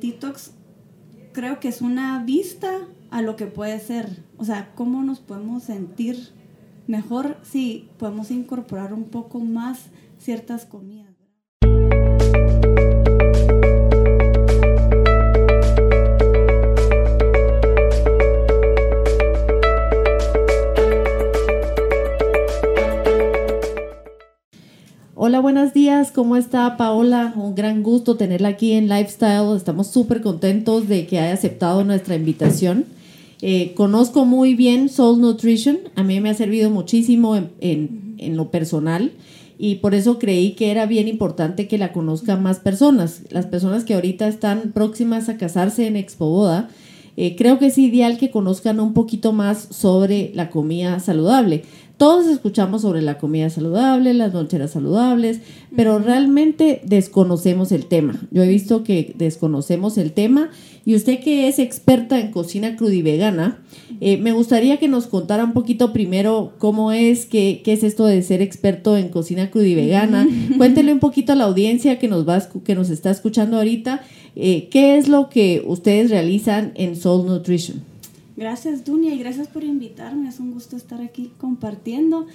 detox creo que es una vista a lo que puede ser, o sea, cómo nos podemos sentir mejor si podemos incorporar un poco más ciertas comidas. Hola, buenos días. ¿Cómo está Paola? Un gran gusto tenerla aquí en Lifestyle. Estamos súper contentos de que haya aceptado nuestra invitación. Eh, conozco muy bien Soul Nutrition. A mí me ha servido muchísimo en, en, lo personal y por eso creí que era bien importante que la conozcan más personas. Las personas que ahorita están próximas a casarse en Expo Boda, eh, creo que es ideal que conozcan un poquito más sobre la comida saludable. Todos escuchamos sobre la comida saludable, las loncheras saludables, pero realmente desconocemos el tema. Yo he visto que desconocemos el tema y usted que es experta en cocina crudivegana, eh, me gustaría que nos contara un poquito primero cómo es, qué, qué es esto de ser experto en cocina crudivegana. Cuéntele un poquito a la audiencia que nos, va, que nos está escuchando ahorita, eh, qué es lo que ustedes realizan en Soul Nutrition. Gracias, Dunia, y gracias por invitarme. Es un gusto estar aquí compartiendo.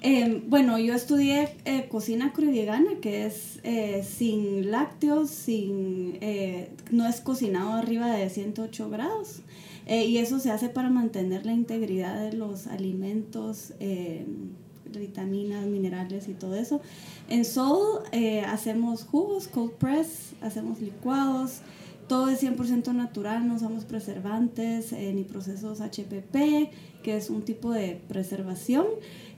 Em, bueno, yo estudié eh, cocina crudivegana, que es eh, sin lácteos, sin, eh, no es cocinado arriba de 108 grados. y eso se hace para mantener la integridad de los alimentos, em, vitaminas, minerales y todo eso. En Soul hacemos jugos, cold press, hacemos licuados, todo es 100% natural, no usamos preservantes eh, ni procesos HPP, que es un tipo de preservación.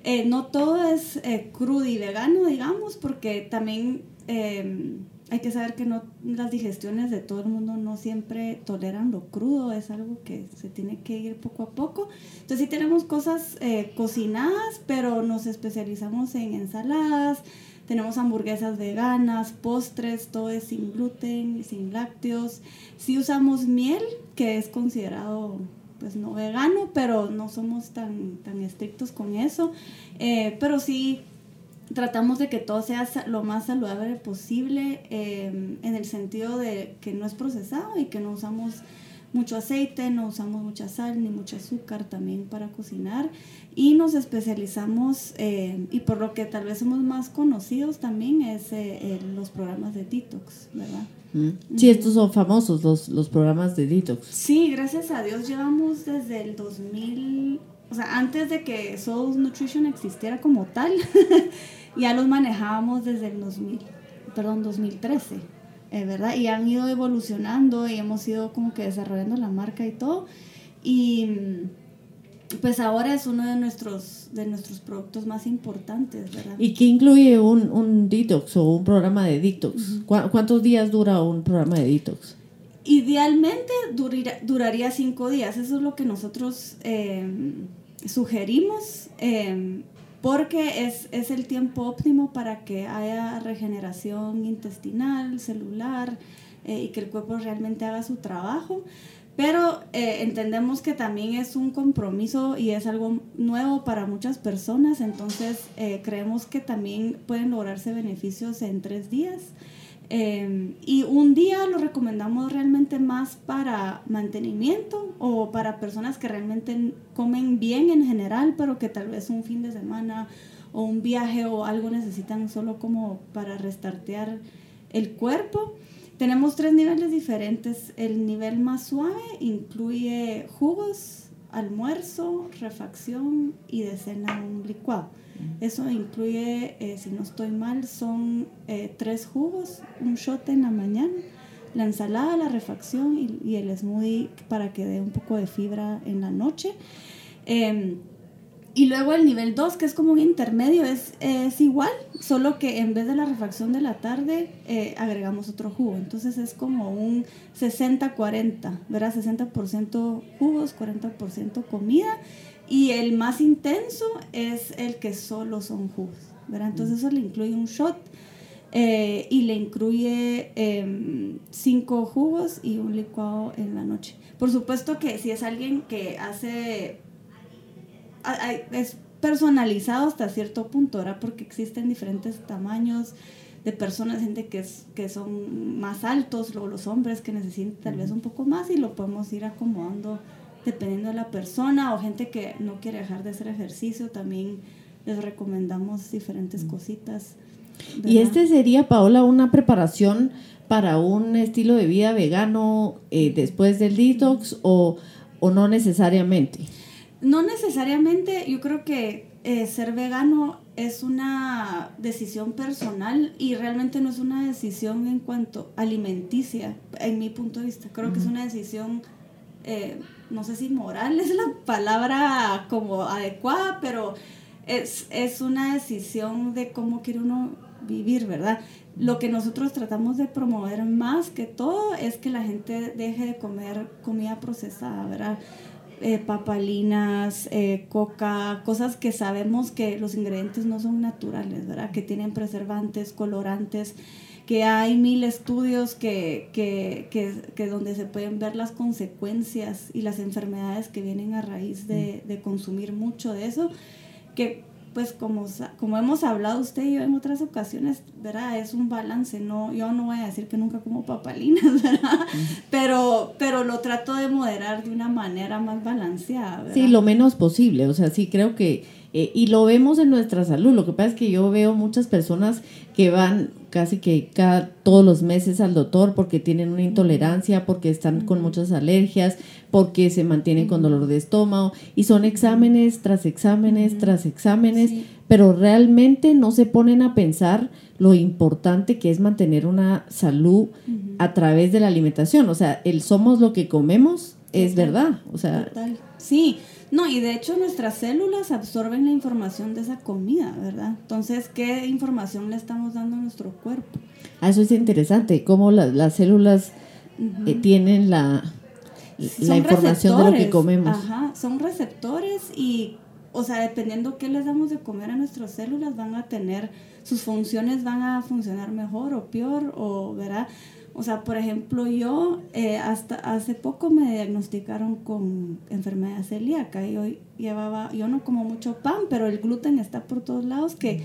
Eh, no todo es eh, crudo y vegano, digamos, porque también em, hay que saber que no, las digestiones de todo el mundo no siempre toleran lo crudo, es algo que se tiene que ir poco a poco. Entonces sí tenemos cosas cocinadas, pero nos especializamos en ensaladas, tenemos hamburguesas veganas, postres, todo es sin gluten, sin lácteos. Sí usamos miel, que es considerado pues no vegano, pero no somos tan, tan estrictos con eso. Eh, pero sí tratamos de que todo sea lo más saludable posible em, en el sentido de que no es procesado y que no usamos mucho aceite, no usamos mucha sal ni mucho azúcar también para cocinar y nos especializamos eh, y por lo que tal vez somos más conocidos también es eh, los programas de detox, ¿verdad? Mm. Sí, estos son famosos los, los programas de detox. Sí, gracias a Dios llevamos desde el 2000, o sea, antes de que Soul Nutrition existiera como tal, ya los manejábamos desde el 2000, perdón, 2013. Eh, ¿verdad? Y han ido evolucionando y hemos ido como que desarrollando la marca y todo. Y mm, pues ahora es uno de nuestros, de nuestros productos más importantes, ¿verdad? ¿Y qué incluye un, un detox o un programa de detox? ¿Cuántos días dura un programa de detox? Idealmente duraría cinco días, eso es lo que nosotros eh, sugerimos. Eh, porque es, es, el tiempo óptimo para que haya regeneración intestinal, celular eh, y que el cuerpo realmente haga su trabajo. Pero eh, entendemos que también es un compromiso y es algo nuevo para muchas personas, entonces eh, creemos que también pueden lograrse beneficios en tres días. Em, y un día lo recomendamos realmente más para mantenimiento o para personas que realmente comen bien en general, pero que tal vez un fin de semana o un viaje o algo necesitan solo como para restartear el cuerpo. Tenemos tres niveles diferentes. El nivel más suave incluye jugos, almuerzo, refacción y de cena un licuado. Eso incluye, eh, si no estoy mal, son eh, tres jugos, un shot en la mañana, la ensalada, la refacción y, el smoothie para que dé un poco de fibra en la noche. Em, y luego el nivel 2, que es como un intermedio, es, es, igual, solo que en vez de la refacción de la tarde, eh, agregamos otro jugo. Entonces es como un 60-40, ¿verdad? 60% jugos, 40% comida. Y el más intenso es el que solo son jugos, ¿verdad? Entonces eso le incluye un shot eh, y le incluye em, cinco jugos y un licuado en la noche. Por supuesto que si es alguien que hace... Es personalizado hasta cierto punto, ¿verdad? Porque existen diferentes tamaños de personas, gente que, es, que son más altos, o los hombres que necesitan tal vez un poco más y lo podemos ir acomodando dependiendo de la persona o gente que no quiere dejar de hacer ejercicio, también les recomendamos diferentes cositas. Y este sería, Paola, una preparación para un estilo de vida vegano eh, después del detox o, o, no necesariamente? No necesariamente, yo creo que eh, ser vegano es una decisión personal y realmente no es una decisión en cuanto alimenticia, en mi punto de vista. Creo que es una decisión, eh, no sé si moral es la palabra como adecuada, pero es, es una decisión de cómo quiere uno vivir, ¿verdad? Lo que nosotros tratamos de promover más que todo es que la gente deje de comer comida procesada, ¿verdad? Eh, papalinas, eh, coca, cosas que sabemos que los ingredientes no son naturales, ¿verdad? Que tienen preservantes, colorantes, que hay mil estudios que, que, que, que donde se pueden ver las consecuencias y las enfermedades que vienen a raíz de, de consumir mucho de eso, que pues como, como hemos hablado usted y yo en otras ocasiones, ¿verdad? Es un balance, no, yo no voy a decir que nunca como papalinas, ¿verdad? Pero, pero lo trato de moderar de una manera más balanceada, ¿verdad? Sí, lo menos posible, o sea, sí creo que, eh, y lo vemos en nuestra salud, lo que pasa es que yo veo muchas personas que van casi que cada, todos los meses al doctor porque tienen una intolerancia, porque están con muchas alergias, porque se mantienen con dolor de estómago y son exámenes tras exámenes tras exámenes, pero realmente no se ponen a pensar lo importante que es mantener una salud a través de la alimentación, o sea, el somos lo que comemos es verdad, o sea, sí. No, y de hecho nuestras células absorben la información de esa comida, ¿verdad? Entonces, ¿qué información le estamos dando a nuestro cuerpo? Ah, eso es interesante, cómo las células eh, tienen la, la información de lo que comemos. Ajá, son receptores y, o sea, dependiendo qué les damos de comer a nuestras células, van a tener, sus funciones van a funcionar mejor o peor, o, ¿verdad? O sea, por ejemplo, yo eh, hasta hace poco me diagnosticaron con enfermedad celíaca. Yo llevaba, yo no como mucho pan, pero el gluten está por todos lados que,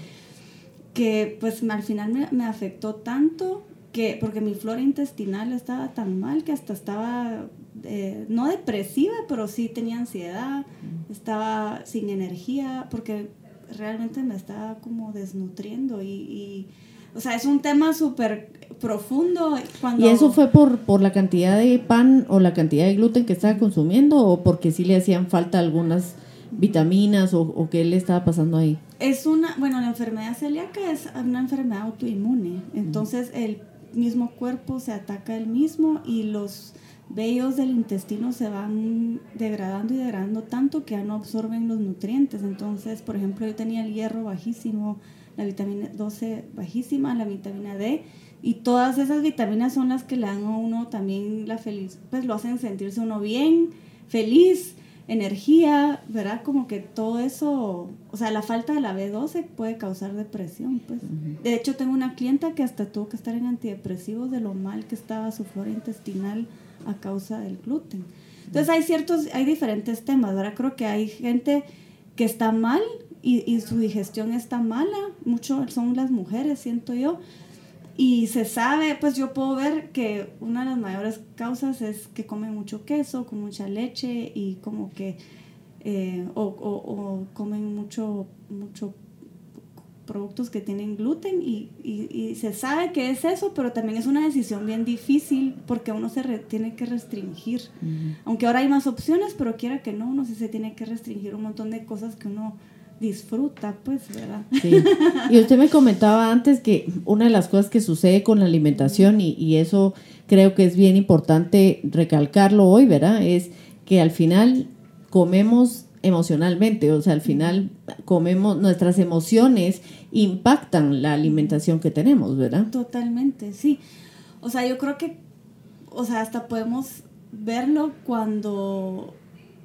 que pues al final me, me afectó tanto que, porque mi flora intestinal estaba tan mal que hasta estaba, eh, no depresiva, pero sí tenía ansiedad, estaba sin energía, porque realmente me estaba como desnutriendo y, y o sea, es un tema súper profundo. Cuando... ¿Y eso fue por, por la cantidad de pan o la cantidad de gluten que estaba consumiendo o porque sí le hacían falta algunas vitaminas o, o qué le estaba pasando ahí? Es una, bueno, la enfermedad celíaca es una enfermedad autoinmune, entonces el mismo cuerpo se ataca el mismo y los vellos del intestino se van degradando y degradando tanto que ya no absorben los nutrientes. Entonces, por ejemplo, yo tenía el hierro bajísimo, la vitamina 12 bajísima, la vitamina D, y todas esas vitaminas son las que le dan a uno también la feliz, pues lo hacen sentirse uno bien, feliz, energía, ¿verdad? Como que todo eso, o sea, la falta de la B12 puede causar depresión, pues. De hecho, tengo una clienta que hasta tuvo que estar en antidepresivos de lo mal que estaba su flora intestinal a causa del gluten. Entonces hay ciertos, hay diferentes temas, ¿verdad? Creo que hay gente que está mal y, y su digestión está mala, mucho son las mujeres, siento yo, y se sabe, pues yo puedo ver que una de las mayores causas es que comen mucho queso, con mucha leche y como que, eh, o, o, o, comen mucho, mucho productos que tienen gluten y, y, y, se sabe que es eso, pero también es una decisión bien difícil porque uno se tiene que restringir. Aunque ahora hay más opciones, pero quiera que no, uno sí se tiene que restringir un montón de cosas que uno disfruta, pues, ¿verdad? Sí. Y usted me comentaba antes que una de las cosas que sucede con la alimentación, y, y, eso creo que es bien importante recalcarlo hoy, ¿verdad? Es que al final comemos emocionalmente, o sea, al final comemos, nuestras emociones impactan la alimentación que tenemos, ¿verdad? Totalmente, sí. O sea, yo creo que, o sea, hasta podemos verlo cuando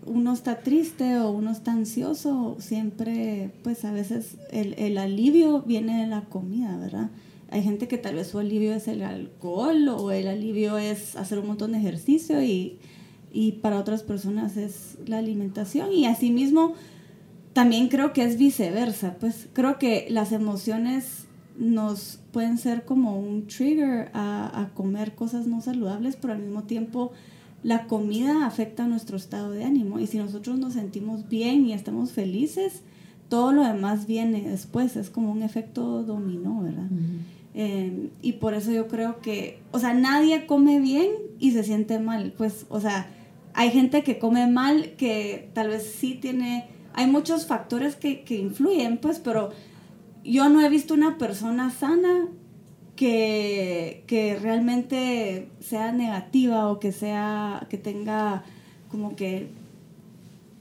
uno está triste o uno está ansioso, siempre, pues a veces el, el, alivio viene de la comida, ¿verdad? Hay gente que tal vez su alivio es el alcohol o el alivio es hacer un montón de ejercicio y, y para otras personas es la alimentación y asimismo también creo que es viceversa, pues creo que las emociones nos pueden ser como un trigger a, a, comer cosas no saludables, pero al mismo tiempo la comida afecta nuestro estado de ánimo y si nosotros nos sentimos bien y estamos felices, todo lo demás viene después, es como un efecto dominó, ¿verdad? Em, y por eso yo creo que, o sea, nadie come bien y se siente mal, pues, o sea, hay gente que come mal que tal vez sí tiene, hay muchos factores que, que influyen, pues, pero yo no he visto una persona sana que, que realmente sea negativa o que sea, que tenga como que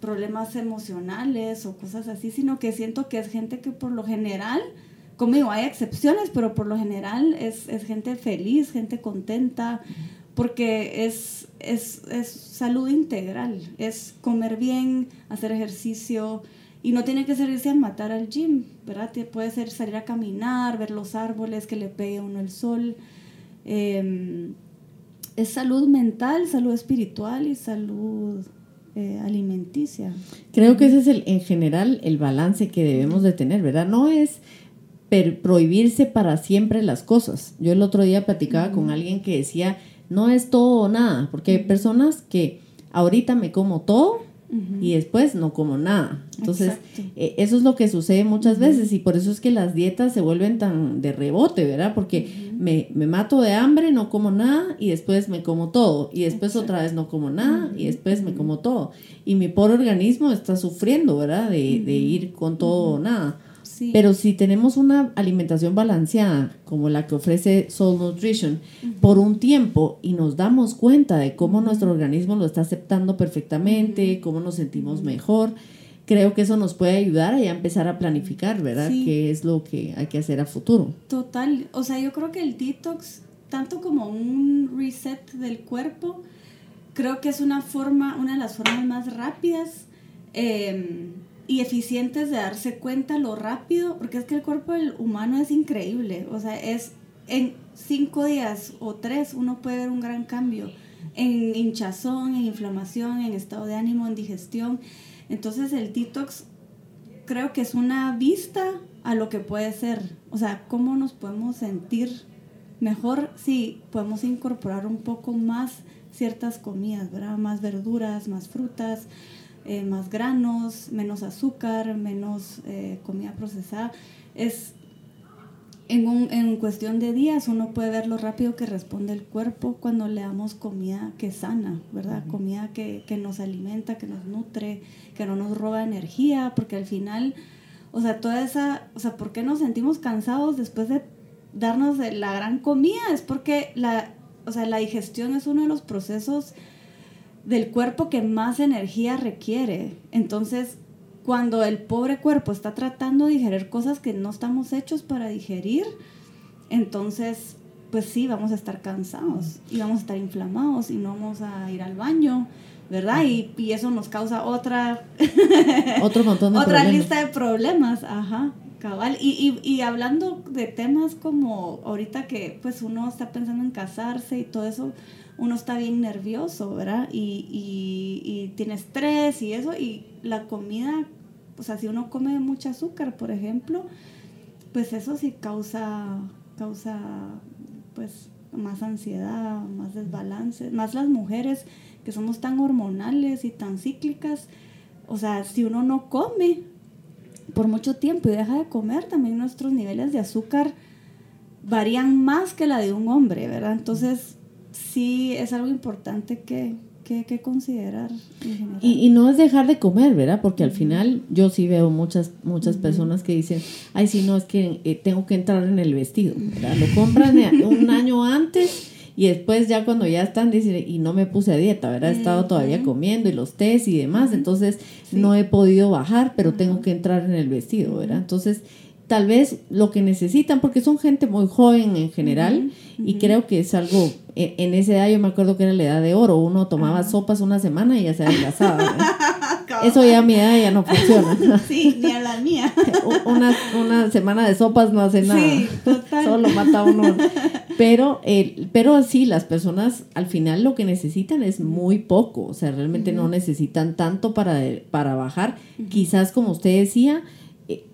problemas emocionales o cosas así, sino que siento que es gente que por lo general, conmigo hay excepciones, pero por lo general es, es gente feliz, gente contenta, porque es, es, es, salud integral, es comer bien, hacer ejercicio, y no tiene que ser irse a matar al gym, ¿verdad? Puede ser salir a caminar, ver los árboles, que le pegue uno el sol. Em, es salud mental, salud espiritual y salud eh, alimenticia. Creo que ese es el, en general el balance que debemos de tener, ¿verdad? No es prohibirse para siempre las cosas. Yo el otro día platicaba con alguien que decía, no es todo o nada, porque hay personas que ahorita me como todo y después no como nada. Entonces, eh, eso es lo que sucede muchas veces y por eso es que las dietas se vuelven tan de rebote, ¿verdad? Porque me, me, mato de hambre, no como nada y después me como todo y después otra vez no como nada y después me como todo. Y mi pobre organismo está sufriendo, ¿verdad? De, de ir con todo o nada. Pero si tenemos una alimentación balanceada, como la que ofrece Soul Nutrition, por un tiempo y nos damos cuenta de cómo nuestro organismo lo está aceptando perfectamente, cómo nos sentimos mejor, creo que eso nos puede ayudar a ya empezar a planificar, ¿verdad? ¿Qué es lo que hay que hacer a futuro? Total. O sea, yo creo que el detox, tanto como un reset del cuerpo, creo que es una forma, una de las formas más rápidas. Eh, y eficientes de darse cuenta lo rápido, porque es que el cuerpo del humano es increíble, o sea, es en cinco días o tres uno puede ver un gran cambio en hinchazón, en inflamación, en estado de ánimo, en digestión. Entonces el detox creo que es una vista a lo que puede ser, o sea, cómo nos podemos sentir mejor si podemos incorporar un poco más ciertas comidas, ¿verdad? Más verduras, más frutas, eh, más granos, menos azúcar, menos eh, comida procesada. Es en, un, en cuestión de días uno puede ver lo rápido que responde el cuerpo cuando le damos comida que sana, ¿verdad? Comida que, que nos alimenta, que nos nutre, que no nos roba energía, porque al final, o sea, toda esa, o sea, ¿por qué nos sentimos cansados después de darnos la gran comida? Es porque la, o sea, la digestión es uno de los procesos del cuerpo que más energía requiere. Entonces, cuando el pobre cuerpo está tratando de digerir cosas que no estamos hechos para digerir, entonces, pues sí, vamos a estar cansados y vamos a estar inflamados y no vamos a ir al baño, ¿verdad? Y, eso nos causa otra... Otro montón de Otra lista de problemas, ajá. Cabal. Y, y, y hablando de temas como ahorita que pues uno está pensando en casarse y todo eso, uno está bien nervioso, ¿verdad? Y, y, tiene estrés y eso, y la comida, o sea, si uno come mucho azúcar, por ejemplo, pues eso sí causa, causa, pues, más ansiedad, más desbalance, más las mujeres que somos tan hormonales y tan cíclicas, o sea, si uno no come por mucho tiempo y deja de comer, también nuestros niveles de azúcar varían más que la de un hombre, ¿verdad? Entonces, sí es algo importante que, que, considerar. Y, no es dejar de comer, ¿verdad? Porque al final yo sí veo muchas, muchas personas que dicen, ay, sí, no, es que eh, tengo que entrar en el vestido, ¿verdad? Lo compran un año antes y después ya cuando ya están, dicen, y no me puse a dieta, ¿verdad? He estado todavía comiendo y los test y demás, entonces no he podido bajar, pero tengo que entrar en el vestido, ¿verdad? Entonces tal vez lo que necesitan, porque son gente muy joven en general, y creo que es algo, e, en, esa edad yo me acuerdo que era la edad de oro, uno tomaba sopas una semana y ya se adelgazaba. Eso ya a mi edad ya no funciona. Sí, ni a la mía. una, una semana de sopas no hace nada. Sí, total. Solo mata uno. Pero, el, pero sí, las personas al final lo que necesitan es muy poco, o sea, realmente no necesitan tanto para, para bajar. Quizás, como usted decía, eh,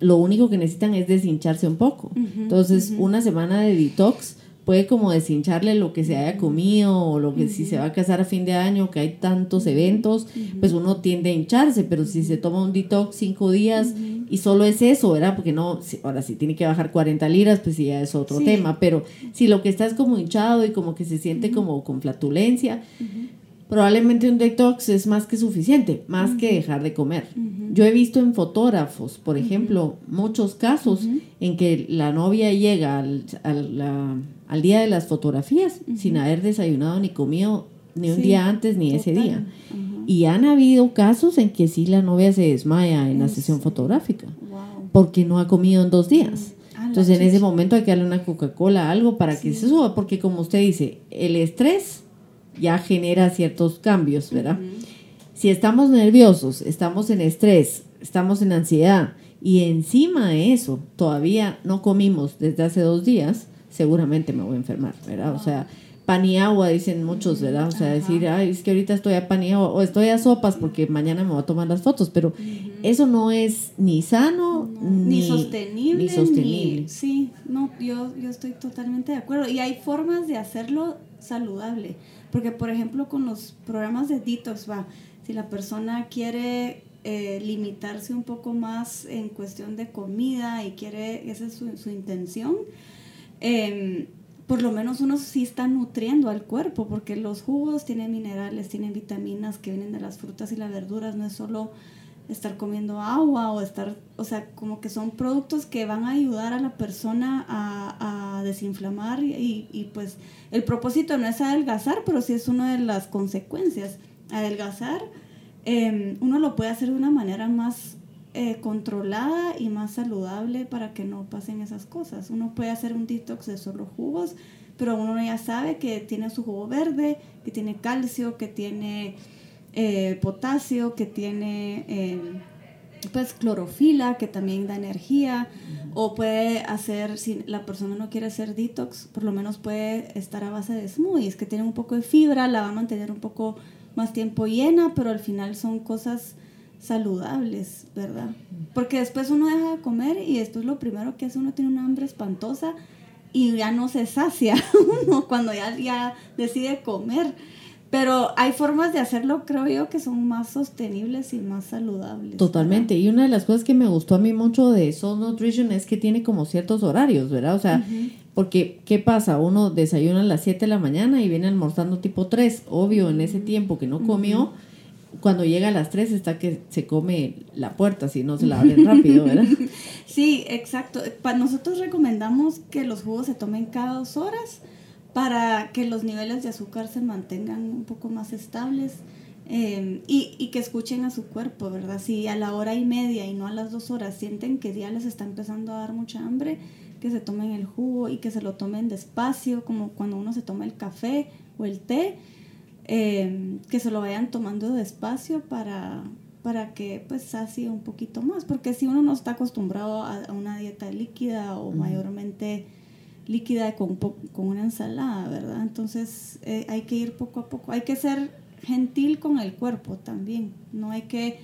lo único que necesitan es deshincharse un poco. Entonces, una semana de detox puede como deshincharle lo que se haya comido o lo que si se va a casar a fin de año, que hay tantos eventos, pues uno tiende a hincharse, pero si se toma un detox cinco días y solo es eso, ¿verdad? Porque no, ahora si tiene que bajar 40 liras, pues ya es otro tema, pero si lo que está es como hinchado y como que se siente como con flatulencia, probablemente un detox es más que suficiente, más que dejar de comer. Yo he visto en fotógrafos, por ejemplo, muchos casos en que la novia llega al, al, día de las fotografías sin haber desayunado ni comido ni un día antes ni ese día. Y han habido casos en que sí la novia se desmaya en la sesión fotográfica porque no ha comido en dos días. Ah, Entonces en ese momento hay que darle una Coca-Cola, algo para que se suba, porque como usted dice, el estrés ya genera ciertos cambios, ¿verdad? Si estamos nerviosos, estamos en estrés, estamos en ansiedad y encima de eso todavía no comimos desde hace dos días, seguramente me voy a enfermar, ¿verdad? O sea, pan y agua, dicen muchos, ¿verdad? O sea, decir, ay, es que ahorita estoy a pan y agua, o estoy a sopas porque mañana me voy a tomar las fotos, pero eso no es ni sano ni, sostenible. Ni sostenible. sí, no, yo, yo estoy totalmente de acuerdo. Y hay formas de hacerlo saludable. Porque, por ejemplo, con los programas de detox, va, si la persona quiere eh, limitarse un poco más en cuestión de comida y quiere, esa es su, intención, em, por lo menos uno sí está nutriendo al cuerpo, porque los jugos tienen minerales, tienen vitaminas que vienen de las frutas y las verduras, no es solo estar comiendo agua o estar, o sea, como que son productos que van a ayudar a la persona a, a desinflamar y, y, pues el propósito no es adelgazar, pero sí es una de las consecuencias. Adelgazar, em, uno lo puede hacer de una manera más eh, controlada y más saludable para que no pasen esas cosas. Uno puede hacer un detox de solo jugos, pero uno ya sabe que tiene su jugo verde, que tiene calcio, que tiene eh, potasio, que tiene eh, pues clorofila, que también da energía, o puede hacer, si la persona no quiere hacer detox, por lo menos puede estar a base de smoothies, que tienen un poco de fibra, la va a mantener un poco más tiempo llena, pero al final son cosas saludables, ¿verdad? Porque después uno deja de comer y esto es lo primero que hace, uno tiene una hambre espantosa y ya no se sacia uno cuando ya, ya decide comer. Pero hay formas de hacerlo, creo yo, que son más sostenibles y más saludables. Totalmente. Y una de las cosas que me gustó a mí mucho de Soul Nutrition es que tiene como ciertos horarios, ¿verdad? O sea, porque ¿qué pasa? Uno desayuna a las 7 de la mañana y viene almorzando tipo 3. Obvio, en ese tiempo que no comió, cuando llega a las 3 está que se come la puerta, si no se la abren rápido, ¿verdad? sí, exacto. Nosotros recomendamos que los jugos se tomen cada dos horas para que los niveles de azúcar se mantengan un poco más estables em, y, y, que escuchen a su cuerpo, ¿verdad? Si a la hora y media y no a las dos horas sienten que ya les está empezando a dar mucha hambre, que se tomen el jugo y que se lo tomen despacio, como cuando uno se toma el café o el té, em, que se lo vayan tomando despacio para, para que pues sacie un poquito más, porque si uno no está acostumbrado a, una dieta líquida o mayormente líquida con, con una ensalada, ¿verdad? Entonces eh, hay que ir poco a poco, hay que ser gentil con el cuerpo también, no hay que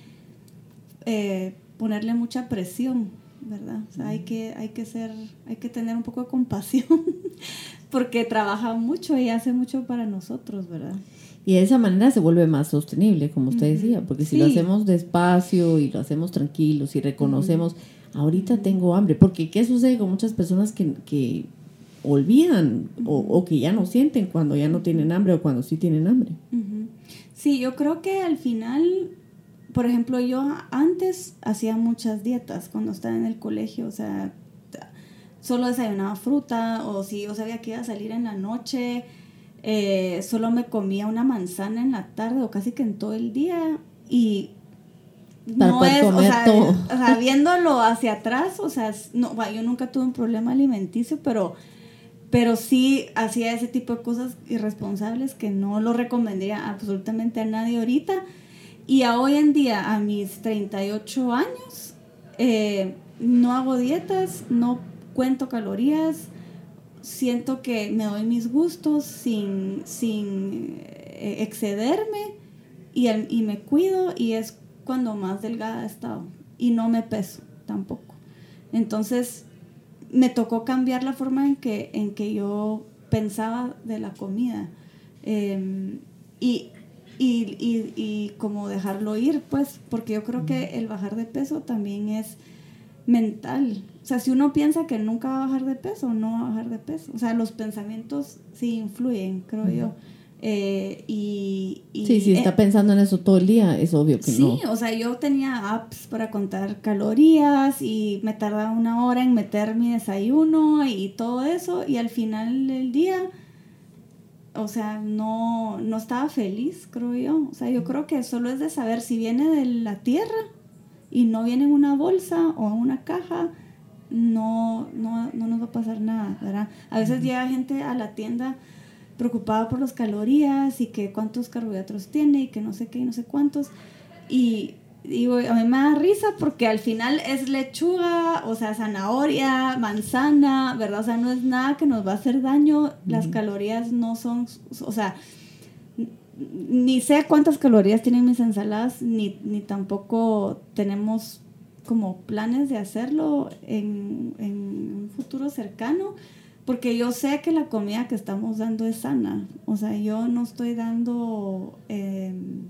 eh, ponerle mucha presión, ¿verdad? O sea, hay que, hay que ser, hay que tener un poco de compasión, porque trabaja mucho y hace mucho para nosotros, ¿verdad? Y de esa manera se vuelve más sostenible, como usted decía, porque si lo hacemos despacio y lo hacemos tranquilos y reconocemos, ahorita tengo hambre, porque ¿qué sucede con muchas personas que, que olvidan o, que ya no sienten cuando ya no tienen hambre o cuando sí tienen hambre. Sí, yo creo que al final, por ejemplo, yo antes hacía muchas dietas cuando estaba en el colegio, o sea, solo desayunaba fruta o si yo sabía que iba a salir en la noche, eh, solo me comía una manzana en la tarde o casi que en todo el día y no es, o sea, viéndolo hacia atrás, o sea, no, yo nunca tuve un problema alimenticio, pero pero sí hacía ese tipo de cosas irresponsables que no lo recomendaría absolutamente a nadie ahorita. Y a hoy en día, a mis 38 años, eh, no hago dietas, no cuento calorías, siento que me doy mis gustos sin, sin eh, excederme y, y me cuido y es cuando más delgada he estado y no me peso tampoco. Entonces, me tocó cambiar la forma en que, en que yo pensaba de la comida. Em, y, y, y, y, como dejarlo ir, pues, porque yo creo que el bajar de peso también es mental. O sea, si uno piensa que nunca va a bajar de peso, no va a bajar de peso. O sea, los pensamientos sí influyen, creo yo. Eh, y, sí, si está eh, pensando en eso todo el día, es obvio que no. Sí, o sea, yo tenía apps para contar calorías y me tardaba una hora en meter mi desayuno y todo eso y al final del día, o sea, no, no estaba feliz, creo yo. O sea, yo creo que solo es de saber si viene de la tierra y no viene en una bolsa o en una caja, no, no, no nos va a pasar nada, ¿verdad? A veces llega gente a la tienda preocupada por las calorías y que cuántos carbohidratos tiene y que no sé qué y no sé cuántos. Y digo, a mí me da risa porque al final es lechuga, o sea, zanahoria, manzana, ¿verdad? O sea, no es nada que nos va a hacer daño. Las calorías no son, o sea, ni sé cuántas calorías tienen mis ensaladas, ni, ni tampoco tenemos como planes de hacerlo en, en un futuro cercano porque yo sé que la comida que estamos dando es sana. O sea, yo no estoy dando, em,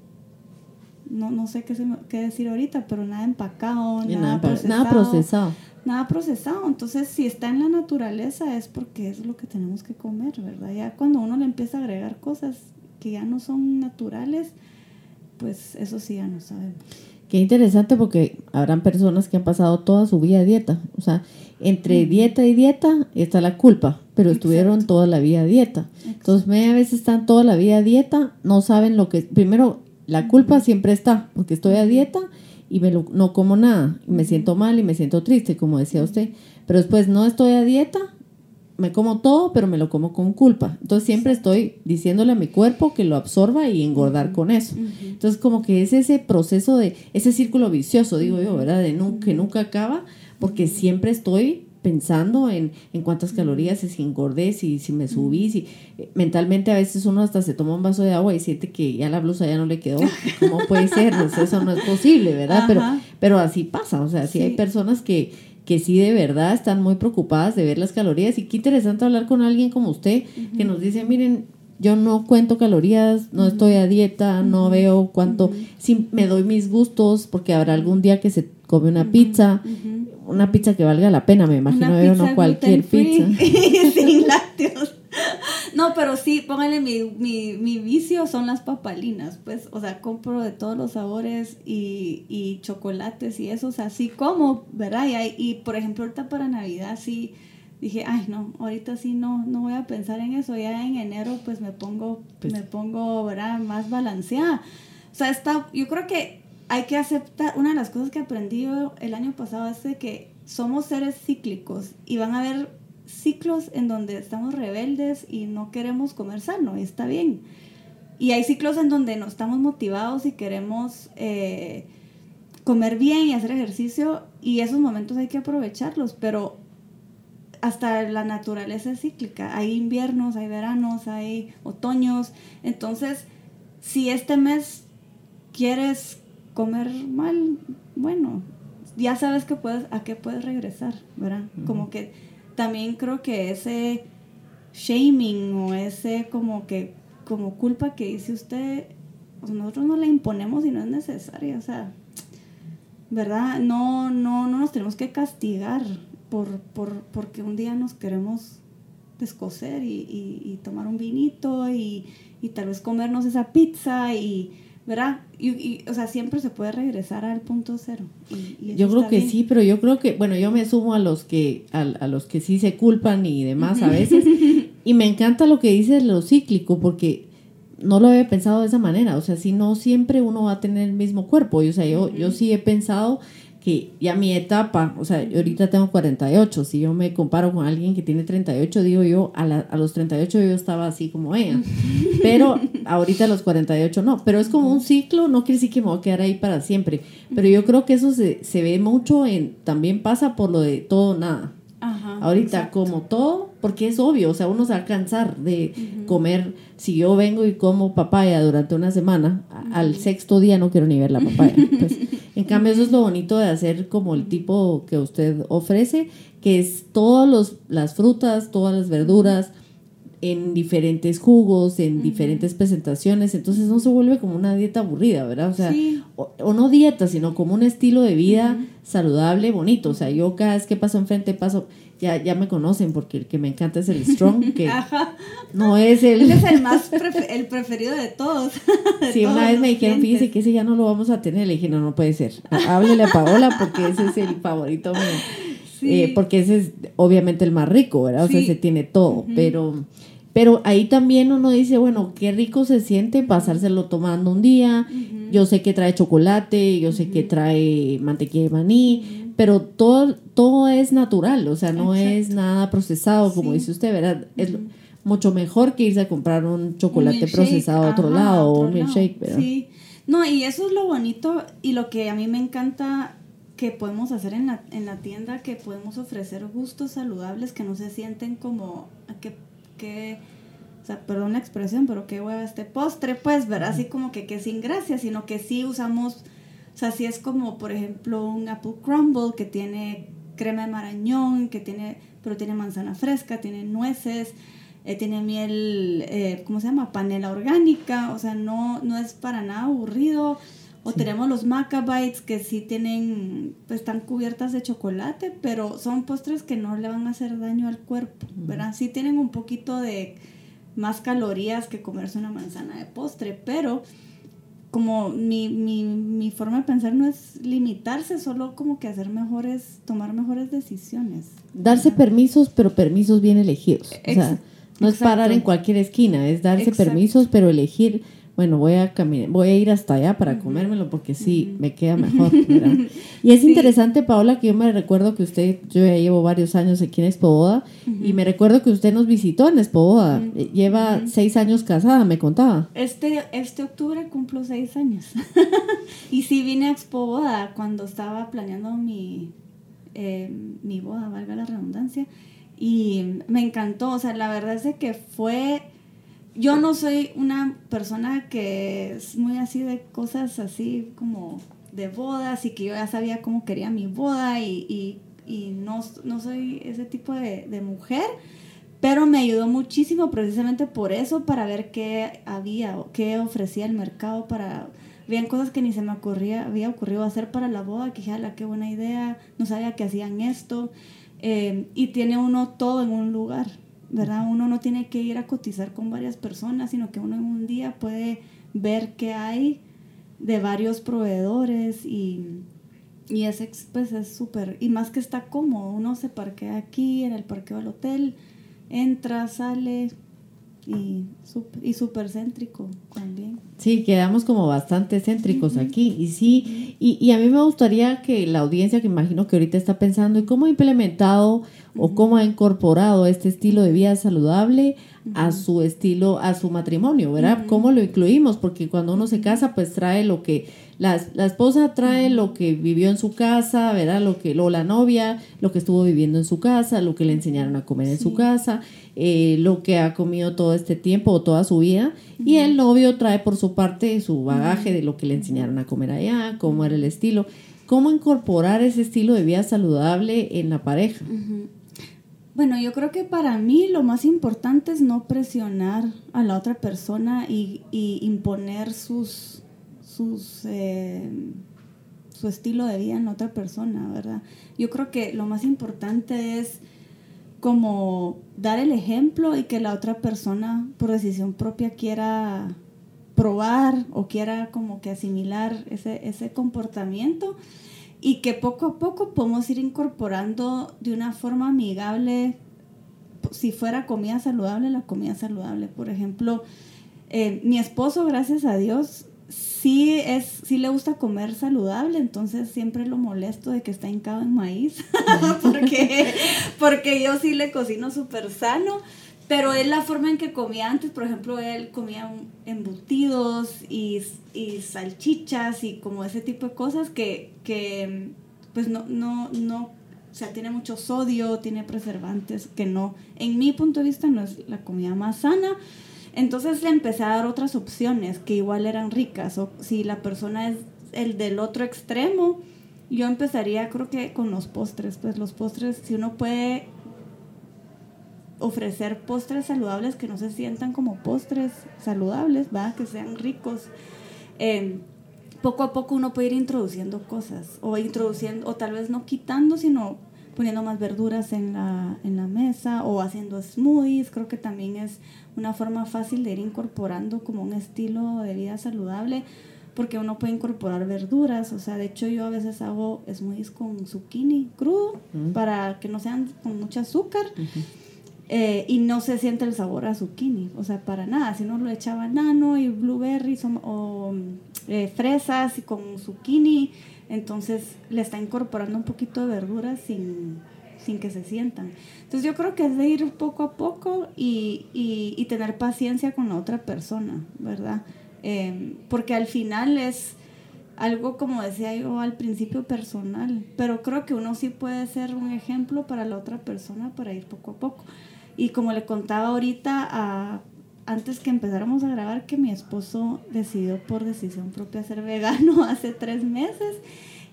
no, no sé qué, qué, decir ahorita, pero nada empacado, nada, procesado, nada procesado. Nada procesado. Entonces, si está en la naturaleza es porque es lo que tenemos que comer, ¿verdad? Ya cuando uno le empieza a agregar cosas que ya no son naturales, pues eso sí ya no sabemos. Qué interesante porque habrán personas que han pasado toda su vida a dieta. O sea, entre dieta y dieta está la culpa, pero estuvieron toda la vida a dieta. Entonces, media vez están toda la vida a dieta, no saben lo que... Primero, la culpa siempre está, porque estoy a dieta y me no como nada, y me siento mal y me siento triste, como decía usted. Pero después no estoy a dieta, me como todo, pero me lo como con culpa. Entonces siempre estoy diciéndole a mi cuerpo que lo absorba y engordar con eso. Entonces como que es ese proceso de, ese círculo vicioso, digo yo, ¿verdad? De que nunca acaba, porque siempre estoy pensando en, en cuántas calorías, si engordé, si, si me subí, si eh, mentalmente a veces uno hasta se toma un vaso de agua y siente que ya la blusa ya no le quedó. ¿Cómo puede ser? eso no es posible, ¿verdad? Pero, pero así pasa, o sea, sí. hay personas que, que sí de verdad están muy preocupadas de ver las calorías. Y qué interesante hablar con alguien como usted que nos dice, miren, yo no cuento calorías, no estoy a dieta, no veo cuánto, si me doy mis gustos porque habrá algún día que se come una pizza, una pizza que valga la pena, me imagino, pero no cualquier pizza. No, pero sí, póngale mi, mi, mi, vicio son las papalinas, pues, o sea, compro de todos los sabores y, y chocolates y eso, o sea, sí como, ¿verdad? Y, y, por ejemplo, ahorita para Navidad sí dije, ay, no, ahorita sí no, no voy a pensar en eso, ya en enero pues me pongo, pues me pongo, ¿verdad? Más balanceada. O sea, está, yo creo que hay que aceptar, una de las cosas que aprendí el año pasado es de que somos seres cíclicos y van a haber ciclos en donde estamos rebeldes y no queremos comer sano, y está bien. Y hay ciclos en donde no estamos motivados y queremos eh, comer bien y hacer ejercicio y esos momentos hay que aprovecharlos, pero hasta la naturaleza es cíclica. Hay inviernos, hay veranos, hay otoños. Entonces, si este mes quieres comer mal, bueno, ya sabes que puedes, a qué puedes regresar, ¿verdad? Como que también creo que ese shaming o ese como que, como culpa que dice usted, pues nosotros no la imponemos y no es necesaria, o sea, ¿verdad? No, no, no nos tenemos que castigar por, por, porque un día nos queremos descoser y, y tomar un vinito y, y tal vez comernos esa pizza y ¿verdad? Y, o sea, siempre se puede regresar al punto cero. yo creo que sí, pero yo creo que, bueno, yo me sumo a los que, a, a los que sí se culpan y demás a veces. y me encanta lo que dices lo cíclico, porque no lo había pensado de esa manera. O sea, si no siempre uno va a tener el mismo cuerpo. Y, o sea, yo, yo sí he pensado que ya mi etapa, o sea, yo ahorita tengo 48, si yo me comparo con alguien que tiene 38, digo yo, a, a los 38 yo estaba así como ella, pero ahorita a los 48 no, pero es como un ciclo, no quiere decir que me voy a quedar ahí para siempre, pero yo creo que eso se, se ve mucho en, también pasa por lo de todo nada. Ahorita como todo, porque es obvio, o sea, uno se va a cansar de comer, si yo vengo y como papaya durante una semana, al sexto día no quiero ni ver la papaya. Pues, En cambio, eso es lo bonito de hacer como el tipo que usted ofrece, que es todas las frutas, todas las verduras, en diferentes jugos, en diferentes presentaciones, entonces no se vuelve como una dieta aburrida, ¿verdad? O sea, o, no dieta, sino como un estilo de vida saludable, bonito. O sea, yo cada vez que paso enfrente paso, ya, ya me conocen porque el que me encanta es el strong, que no es el... es el más el preferido de todos. sí, una vez me dijeron, fíjese que ese ya no lo vamos a tener, le dije, no, no puede ser, háblele a Paola porque ese es el favorito mío. Eh, porque ese es obviamente el más rico, ¿verdad? O sea, se tiene todo, pero... Pero ahí también uno dice, bueno, qué rico se siente pasárselo tomando un día. Yo sé que trae chocolate, yo sé que trae mantequilla de maní, pero todo, todo es natural, o sea, no es nada procesado, como dice usted, ¿verdad? Es mucho mejor que irse a comprar un chocolate procesado a otro lado o un milkshake, ¿verdad? Sí. No, y eso es lo bonito y lo que a mí me encanta que podemos hacer en la, en la tienda, que podemos ofrecer gustos saludables que no se sienten como que, que o sea, perdón la expresión, pero qué hueva este postre, pues, ¿verdad? Así como que, que sin gracia, sino que sí usamos, o sea, sí es como, por ejemplo, un apple crumble que tiene crema de marañón, que tiene, pero tiene manzana fresca, tiene nueces, eh, tiene miel, eh, ¿cómo se llama? Panela orgánica, o sea, no, no es para nada aburrido. O tenemos los macabites que sí tienen, pues están cubiertas de chocolate, pero son postres que no le van a hacer daño al cuerpo, ¿verdad? Sí tienen un poquito de más calorías que comerse una manzana de postre, pero como mi, mi, mi forma de pensar no es limitarse, solo como que hacer mejores, tomar mejores decisiones. Darse permisos, pero permisos bien elegidos. O sea, no es parar en cualquier esquina, es darse permisos, pero elegir bueno, voy a caminar, voy a ir hasta allá para comérmelo porque sí, me queda mejor. Y es interesante, Paola, que yo me recuerdo que usted, yo ya llevo varios años aquí en Expo y me recuerdo que usted nos visitó en Expo eh, Lleva seis años casada, me contaba. Este, este octubre cumplo seis años. y sí vine a Expo cuando estaba planeando mi, eh, mi boda, valga la redundancia. Y me encantó, o sea, la verdad es que fue yo no soy una persona que es muy así de cosas así como de bodas y que yo ya sabía cómo quería mi boda y, no, no, soy ese tipo de, mujer, pero me ayudó muchísimo precisamente por eso, para ver qué había, qué ofrecía el mercado para... Habían cosas que ni se me ocurría, había ocurrido hacer para la boda, que dije, qué buena idea, no sabía que hacían esto. Eh, y tiene uno todo en un lugar. ¿Verdad? Uno no tiene que ir a cotizar con varias personas, sino que uno en un día puede ver qué hay de varios proveedores y, y ese pues es súper, y más que está cómodo, uno se parquea aquí en el parqueo del hotel, entra, sale, y súper y super céntrico también. Sí, quedamos como bastante céntricos aquí. Y sí, y, y, a mí me gustaría que la audiencia que imagino que ahorita está pensando, ¿y cómo ha implementado o cómo ha incorporado este estilo de vida saludable a su estilo, a su matrimonio, ¿verdad? ¿Cómo lo incluimos? Porque cuando uno se casa, pues trae lo que la, la esposa trae lo que vivió en su casa, ¿verdad? Lo que, lo, la novia, lo que estuvo viviendo en su casa, lo que le enseñaron a comer en su casa, eh, lo que ha comido todo este tiempo o toda su vida. Y el novio trae por su parte su bagaje de lo que le enseñaron a comer allá, cómo era el estilo. ¿Cómo incorporar ese estilo de vida saludable en la pareja? Bueno, yo creo que para mí lo más importante es no presionar a la otra persona y, y imponer sus, sus, eh, su estilo de vida en otra persona, ¿verdad? Yo creo que lo más importante es como dar el ejemplo y que la otra persona por decisión propia quiera probar o quiera como que asimilar ese, ese comportamiento y que poco a poco podemos ir incorporando de una forma amigable, si fuera comida saludable, la comida saludable. Por ejemplo, eh, mi esposo, gracias a Dios, sí es sí le gusta comer saludable, entonces siempre lo molesto de que está hincado en maíz, porque, porque yo sí le cocino súper sano, pero es la forma en que comía antes, por ejemplo, él comía embutidos y, y salchichas y como ese tipo de cosas que, que pues no, no, no, o sea, tiene mucho sodio, tiene preservantes, que no, en mi punto de vista no es la comida más sana, entonces le empecé a dar otras opciones que igual eran ricas. O si la persona es el del otro extremo, yo empezaría creo que con los postres, pues los postres, si uno puede ofrecer postres saludables que no se sientan como postres saludables, ¿va? que sean ricos. Eh, poco a poco uno puede ir introduciendo cosas o introduciendo o tal vez no quitando sino poniendo más verduras en la, en la mesa o haciendo smoothies creo que también es una forma fácil de ir incorporando como un estilo de vida saludable porque uno puede incorporar verduras, o sea, de hecho yo a veces hago smoothies con zucchini crudo para que no sean con mucho azúcar. Eh, y no se siente el sabor a zucchini, o sea, para nada. Si no lo echaba nano y blueberries o, eh, fresas y con zucchini, entonces le está incorporando un poquito de verduras sin, sin que se sientan. Entonces yo creo que es de ir poco a poco y, y, tener paciencia con la otra persona, ¿verdad? Em, porque al final es algo, como decía yo al principio, personal, pero creo que uno sí puede ser un ejemplo para la otra persona para ir poco a poco. Y como le contaba ahorita, a, antes que empezáramos a grabar, que mi esposo decidió por decisión propia ser vegano hace tres meses.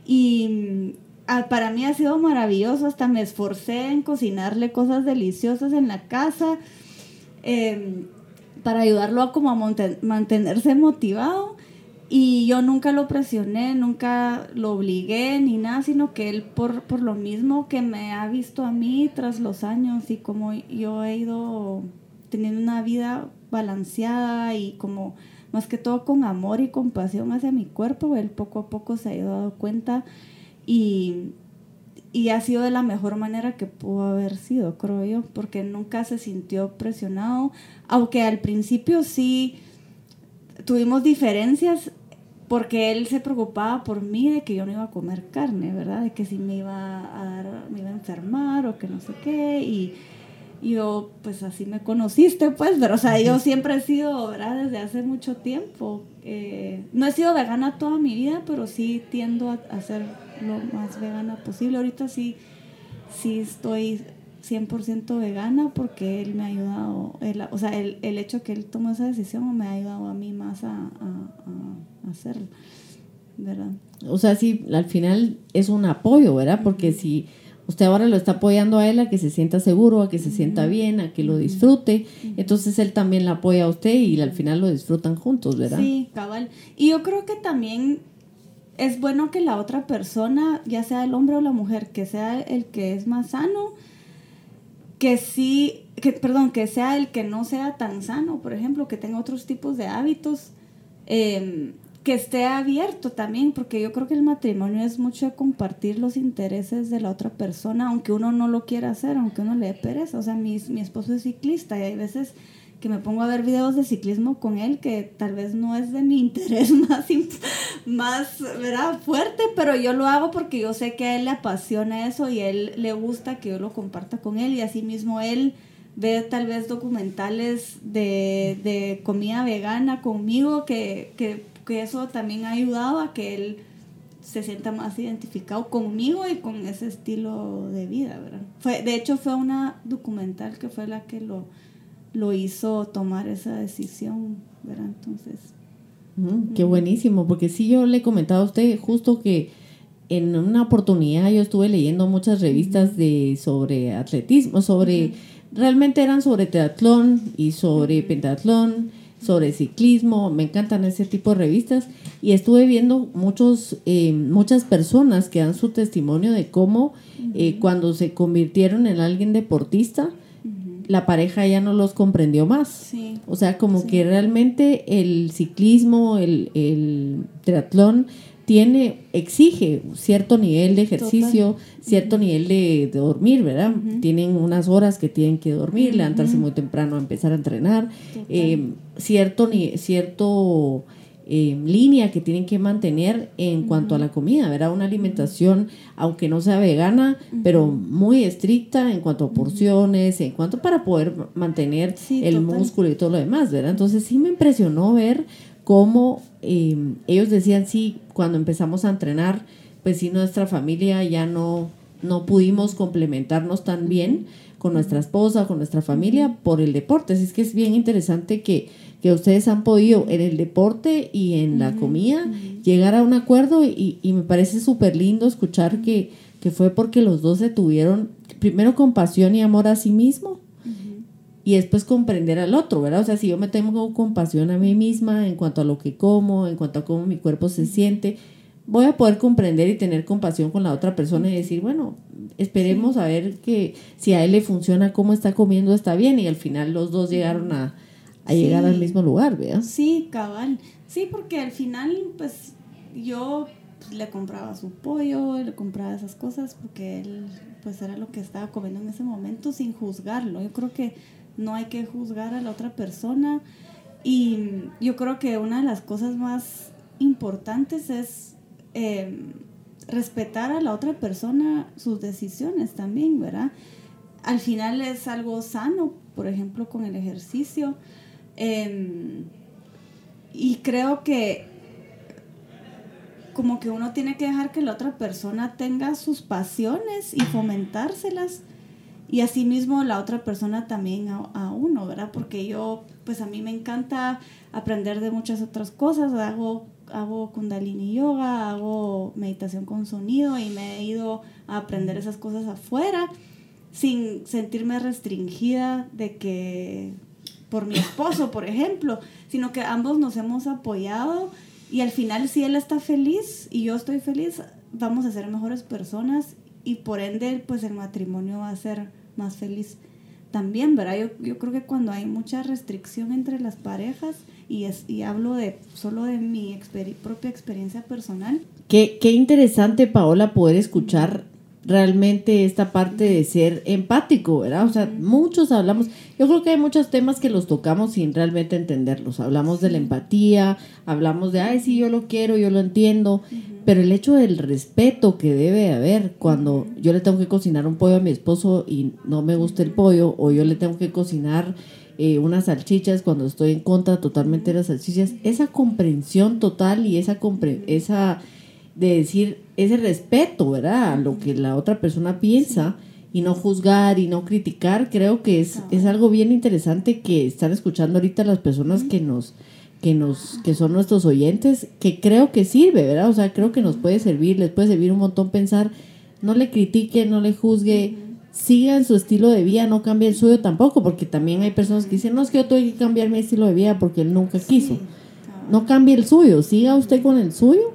Y mm, para mí ha sido maravilloso, hasta me esforcé en cocinarle cosas deliciosas en la casa em, para ayudarlo a como a mantenerse motivado. Y yo nunca lo presioné, nunca lo obligué ni nada, sino que él por, por lo mismo que me ha visto a mí tras los años y como yo he ido teniendo una vida balanceada y como más que todo con amor y compasión hacia mi cuerpo, él poco a poco se ha ido dando cuenta y, y ha sido de la mejor manera que pudo haber sido, creo yo, porque nunca se sintió presionado, aunque al principio sí tuvimos diferencias porque él se preocupaba por mí de que yo no iba a comer carne, ¿verdad? De que si me iba a dar, me iba a enfermar o que no sé qué y yo pues así me conociste pues, pero o sea, yo siempre he sido, ¿verdad? Desde hace mucho tiempo. Eh, no he sido vegana toda mi vida, pero sí tiendo a, a, ser lo más vegana posible. Ahorita sí, sí estoy 100% vegana porque él me ha ayudado, o sea, el, el, hecho que él tomó esa decisión me ha ayudado a mí más a, a, a, hacerlo, ¿verdad? O sea, sí, al final es un apoyo, ¿verdad? Porque si usted ahora lo está apoyando a él a que se sienta seguro, a que se sienta bien, a que lo disfrute, entonces él también la apoya a usted y al final lo disfrutan juntos, ¿verdad? Sí, cabal. Y yo creo que también es bueno que la otra persona, ya sea el hombre o la mujer, que sea el que es más sano, que sí, que, perdón, que sea el que no sea tan sano, por ejemplo, que tenga otros tipos de hábitos, em, que esté abierto también, porque yo creo que el matrimonio es mucho compartir los intereses de la otra persona, aunque uno no lo quiera hacer, aunque uno le dé pereza. O sea, mi, mi esposo es ciclista y hay veces que me pongo a ver videos de ciclismo con él que tal vez no es de mi interés más, más ¿verdad? fuerte, pero yo lo hago porque yo sé que a él le apasiona eso y él le gusta que yo lo comparta con él y así mismo él ve tal vez documentales de, de comida vegana conmigo que, que, que eso también ha ayudado a que él se sienta más identificado conmigo y con ese estilo de vida, ¿verdad? Fue, de hecho fue una documental que fue la que lo, lo hizo tomar esa decisión, ¿verdad? Entonces... qué buenísimo, porque sí yo le he comentado a usted justo que en una oportunidad yo estuve leyendo muchas revistas de sobre atletismo, sobre realmente eran sobre teatlón y sobre pentatlón, sobre ciclismo, me encantan ese tipo de revistas y estuve viendo muchos eh, muchas personas que dan su testimonio de cómo eh, cuando se convirtieron en alguien deportista la pareja ya no los comprendió más. O sea, como que realmente el ciclismo, el, el, triatlón tiene, exige cierto nivel de ejercicio, cierto nivel de, dormir, ¿verdad? Tienen unas horas que tienen que dormir, levantarse muy temprano a empezar a entrenar, eh, cierto, cierto eh, línea que tienen que mantener en cuanto a la comida, ¿verdad? Una alimentación, aunque no sea vegana, pero muy estricta en cuanto a porciones, en cuanto para poder mantener el músculo y todo lo demás, ¿verdad? Entonces sí me impresionó ver cómo em, ellos decían, sí, cuando empezamos a entrenar, pues sí, nuestra familia ya no no pudimos complementarnos tan bien con nuestra esposa, con nuestra familia por el deporte. Así es que es bien interesante que, que ustedes han podido en el deporte y en la comida llegar a un acuerdo y, y me parece súper lindo escuchar que, que fue porque los dos se tuvieron primero compasión y amor a sí mismo y después comprender al otro, ¿verdad? O sea, si yo me tengo compasión a mí misma en cuanto a lo que como, en cuanto a cómo mi cuerpo se siente, voy a poder comprender y tener compasión con la otra persona y decir, bueno, esperemos a ver que si a él le funciona cómo está comiendo está bien y al final los dos llegaron a, llegar al mismo lugar, ¿verdad? Sí, cabal. Sí, porque al final, pues yo le compraba su pollo, le compraba esas cosas porque él pues era lo que estaba comiendo en ese momento sin juzgarlo. Yo creo que no hay que juzgar a la otra persona. Y yo creo que una de las cosas más importantes es em, respetar a la otra persona sus decisiones también, ¿verdad? Al final es algo sano, por ejemplo, con el ejercicio. Em, y creo que como que uno tiene que dejar que la otra persona tenga sus pasiones y fomentárselas y asimismo la otra persona también a, uno, ¿verdad? Porque yo, pues a mí me encanta aprender de muchas otras cosas, hago, hago kundalini yoga, hago meditación con sonido y me he ido a aprender esas cosas afuera sin sentirme restringida de que por mi esposo, por ejemplo, sino que ambos nos hemos apoyado y al final si él está feliz y yo estoy feliz, vamos a ser mejores personas y por ende pues el matrimonio va a ser más feliz también, ¿verdad? Yo, yo creo que cuando hay mucha restricción entre las parejas, y, es, y hablo de solo de mi propia experiencia personal. Qué, qué interesante, Paola, poder escuchar realmente esta parte de ser empático, ¿verdad? O sea, muchos hablamos, yo creo que hay muchos temas que los tocamos sin realmente entenderlos. Hablamos de la empatía, hablamos de, ay, sí, yo lo quiero, yo lo entiendo, pero el hecho del respeto que debe haber cuando yo le tengo que cocinar un pollo a mi esposo y no me gusta el pollo, o yo le tengo que cocinar eh, unas salchichas cuando estoy en contra totalmente de las salchichas, esa comprensión total y esa, esa de decir ese respeto, ¿verdad? A lo que la otra persona piensa y no juzgar y no criticar, creo que es, es algo bien interesante que están escuchando ahorita las personas que nos que nos que son nuestros oyentes, que creo que sirve, ¿verdad? O sea, creo que nos puede servir, les puede servir un montón pensar, no le critique, no le juzgue, siga en su estilo de vida, no cambie el suyo tampoco, porque también hay personas que dicen, no, es que yo tengo que cambiar mi estilo de vida porque él nunca quiso. No cambie el suyo, siga usted con el suyo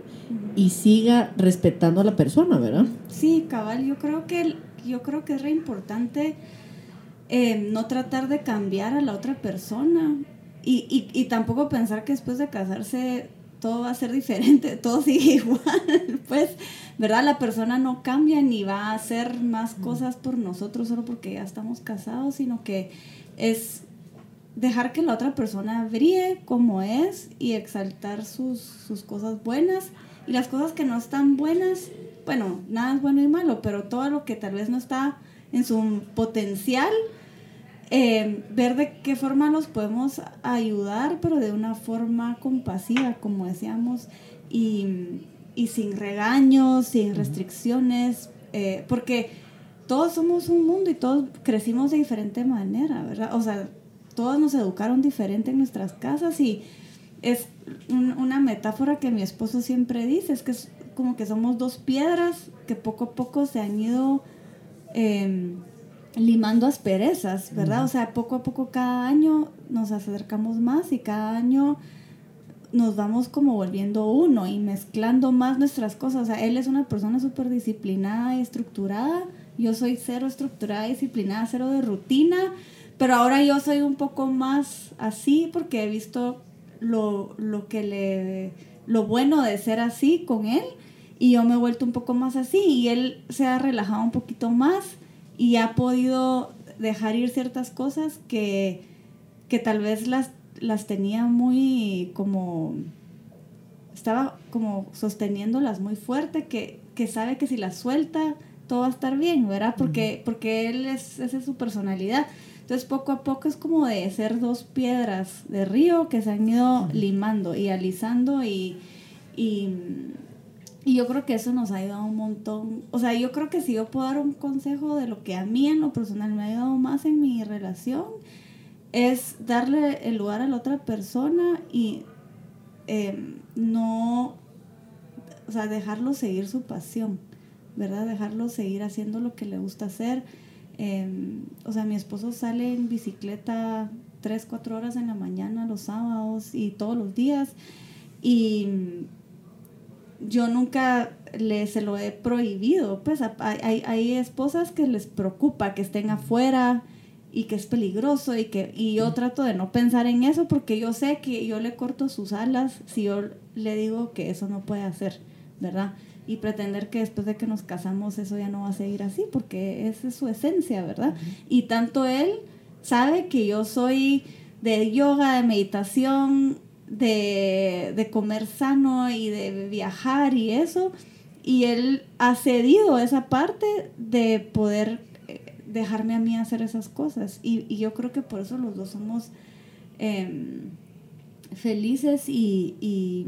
y siga respetando a la persona, ¿verdad? Sí, cabal, yo creo que, yo creo que es re importante eh, no tratar de cambiar a la otra persona y, y, y tampoco pensar que después de casarse todo va a ser diferente, todo sigue igual, pues, ¿verdad? La persona no cambia ni va a hacer más cosas por nosotros solo porque ya estamos casados, sino que es dejar que la otra persona brille como es y exaltar sus, sus cosas buenas y las cosas que no están buenas, bueno, nada es bueno y malo, pero todo lo que tal vez no está en su potencial, eh, ver de qué forma los podemos ayudar, pero de una forma compasiva, como decíamos, y, sin regaños, sin restricciones, eh, porque todos somos un mundo y todos crecimos de diferente manera, ¿verdad? O sea, todos nos educaron diferente en nuestras casas y es una metáfora que mi esposo siempre dice, es que es como que somos dos piedras que poco a poco se han ido... Eh, limando asperezas, ¿verdad? O sea, poco a poco cada año nos acercamos más y cada año nos vamos como volviendo uno y mezclando más nuestras cosas. O sea, él es una persona súper disciplinada y estructurada. Yo soy cero estructurada y disciplinada, cero de rutina. Pero ahora yo soy un poco más así porque he visto lo, lo que le... lo bueno de ser así con él. Y yo me he vuelto un poco más así y él se ha relajado un poquito más y ha podido dejar ir ciertas cosas que, que tal vez las, las tenía muy como, estaba como sosteniéndolas muy fuerte, que, que sabe que si las suelta todo va a estar bien, ¿verdad? Porque, porque él es, esa es su personalidad. Entonces poco a poco es como de ser dos piedras de río que se han ido limando y alisando y, y, Y yo creo que eso nos ha ayudado un montón. O sea, yo creo que si yo puedo dar un consejo de lo que a mí en lo personal me ha ayudado más en mi relación, es darle el lugar a la otra persona y em, no, o sea, dejarlo seguir su pasión, ¿verdad? Dejarlo seguir haciendo lo que le gusta hacer. Em, o sea, mi esposo sale en bicicleta tres, cuatro horas en la mañana, los sábados y todos los días. Y yo nunca le, se lo he prohibido. Pues hay, hay esposas que les preocupa que estén afuera y que es peligroso y que y yo trato de no pensar en eso porque yo sé que yo le corto sus alas si yo le digo que eso no puede hacer, ¿verdad? Y pretender que después de que nos casamos eso ya no va a seguir así porque esa es su esencia, ¿verdad? Y tanto él sabe que yo soy de yoga, de meditación, de, de comer sano y de viajar y eso. Y él ha cedido esa parte de poder dejarme a mí hacer esas cosas. Y, yo creo que por eso los dos somos em, felices y, y,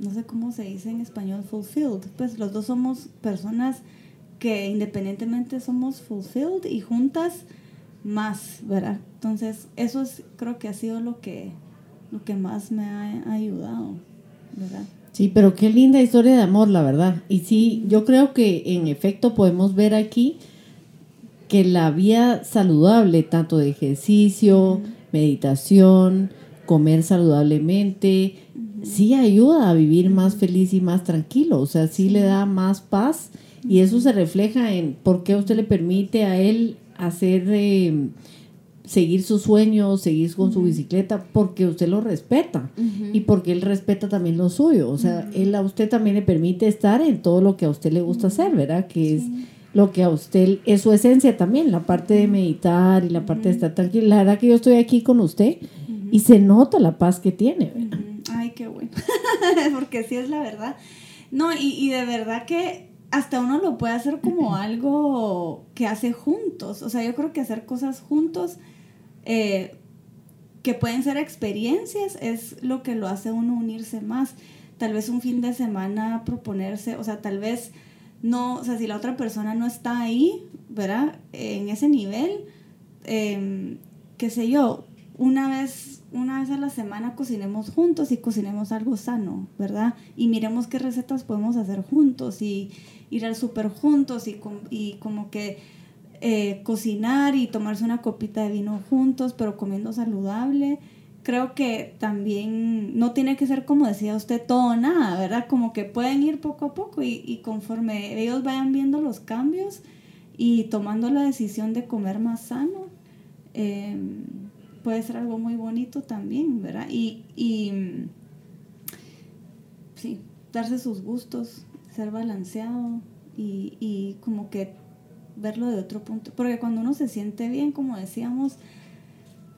no sé cómo se dice en español, fulfilled. Pues los dos somos personas que independientemente somos fulfilled y juntas más, ¿verdad? Entonces, eso es, creo que ha sido lo que, lo que más me ha ayudado, ¿verdad? Sí, pero qué linda historia de amor, la verdad. Y sí, yo creo que en efecto podemos ver aquí que la vía saludable, tanto de ejercicio, meditación, comer saludablemente, sí ayuda a vivir más feliz y más tranquilo, o sea, sí, le da más paz y eso se refleja en por qué usted le permite a él hacer, em, seguir sus sueños, seguir con su bicicleta, porque usted lo respeta y porque él respeta también lo suyo, o sea, él a usted también le permite estar en todo lo que a usted le gusta hacer, ¿verdad? Que es lo que a usted es su esencia también, la parte de meditar y la parte de estar tranquila. La verdad que yo estoy aquí con usted y se nota la paz que tiene. Bueno, porque sí es la verdad. No, y, y, de verdad que hasta uno lo puede hacer como algo que hace juntos. O sea, yo creo que hacer cosas juntos, eh, que pueden ser experiencias, es lo que lo hace uno unirse más. Tal vez un fin de semana proponerse, o sea, tal vez no, o sea, si la otra persona no está ahí, ¿verdad? En ese nivel, em, qué sé yo, una vez, una vez a la semana cocinemos juntos y cocinemos algo sano, ¿verdad? Y miremos qué recetas podemos hacer juntos y ir al súper juntos y, y como que eh, cocinar y tomarse una copita de vino juntos, pero comiendo saludable creo que también no tiene que ser como decía usted todo nada, ¿verdad? Como que pueden ir poco a poco y, conforme ellos vayan viendo los cambios y tomando la decisión de comer más sano, em, puede ser algo muy bonito también, ¿verdad? Y, y sí, darse sus gustos, ser balanceado y, y como que verlo de otro punto, porque cuando uno se siente bien, como decíamos,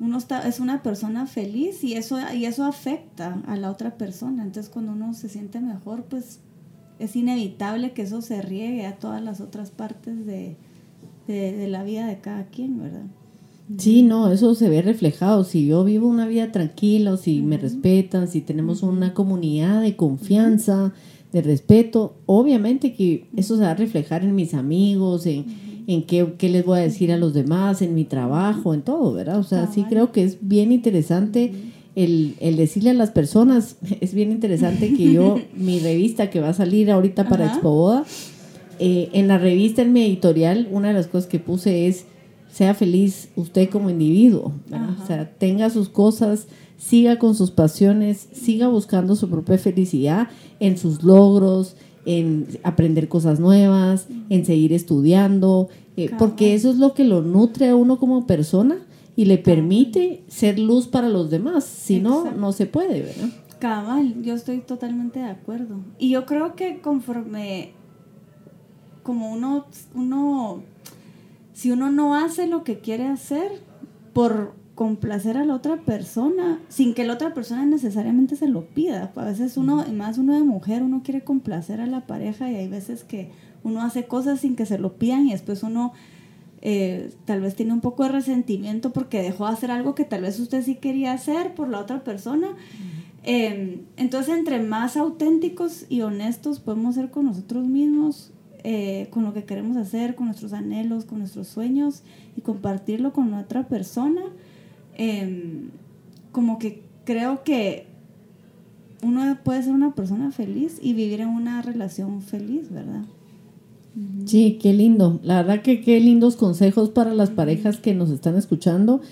uno está, es una persona feliz y eso, y eso afecta a la otra persona. Entonces cuando uno se siente mejor, pues es inevitable que eso se riegue a todas las otras partes de, la vida de cada quien, ¿verdad? Sí, no, eso se ve reflejado. Si yo vivo una vida tranquila, si me respetan, si tenemos una comunidad de confianza, de respeto, obviamente que eso se va a reflejar en mis amigos, en, en qué, qué, les voy a decir a los demás, en mi trabajo, en todo, ¿verdad? O sea, sí creo que es bien interesante el, el, decirle a las personas, es bien interesante que yo, mi revista que va a salir ahorita para Expo Boda, eh, en la revista, en mi editorial, una de las cosas que puse es, sea feliz usted como individuo, o sea, tenga sus cosas, siga con sus pasiones, siga buscando su propia felicidad en sus logros, en aprender cosas nuevas, en seguir estudiando, eh, porque eso es lo que lo nutre a uno como persona y le permite ser luz para los demás. Si no, no se puede, ¿verdad? Cabal, yo estoy totalmente de acuerdo. Y yo creo que conforme, como uno, uno, si uno no hace lo que quiere hacer por complacer a la otra persona sin que la otra persona necesariamente se lo pida. A veces uno, más uno de mujer, uno quiere complacer a la pareja y hay veces que uno hace cosas sin que se lo pidan y después uno eh, tal vez tiene un poco de resentimiento porque dejó de hacer algo que tal vez usted sí quería hacer por la otra persona. Em, entonces, entre más auténticos y honestos podemos ser con nosotros mismos, eh, con lo que queremos hacer, con nuestros anhelos, con nuestros sueños y compartirlo con otra persona, em, como que creo que uno puede ser una persona feliz y vivir en una relación feliz, ¿verdad? Sí, qué lindo. La verdad que qué lindos consejos para las parejas que nos están escuchando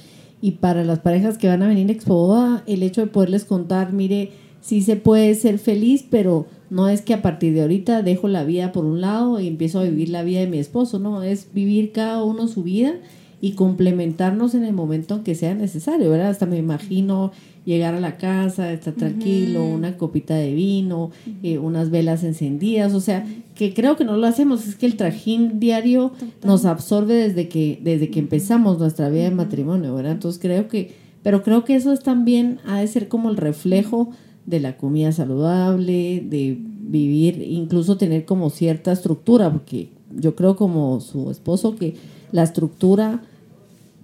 y para las parejas que van a venir a Expo el hecho de poderles contar, mire, sí se puede ser feliz, pero no es que a partir de ahorita dejo la vida por un lado y empiezo a vivir la vida de mi esposo, no, es vivir cada uno su vida y complementarnos en el momento en que sea necesario, ¿verdad? Hasta me imagino llegar a la casa, estar tranquilo, una copita de vino, eh, unas velas encendidas, o sea, que creo que no lo hacemos, es que el trajín diario nos absorbe desde que, desde que empezamos nuestra vida de matrimonio, ¿verdad? Entonces creo que, pero creo que eso es también, ha de ser como el reflejo de la comida saludable, de vivir, incluso tener como cierta estructura, porque yo creo como su esposo que la estructura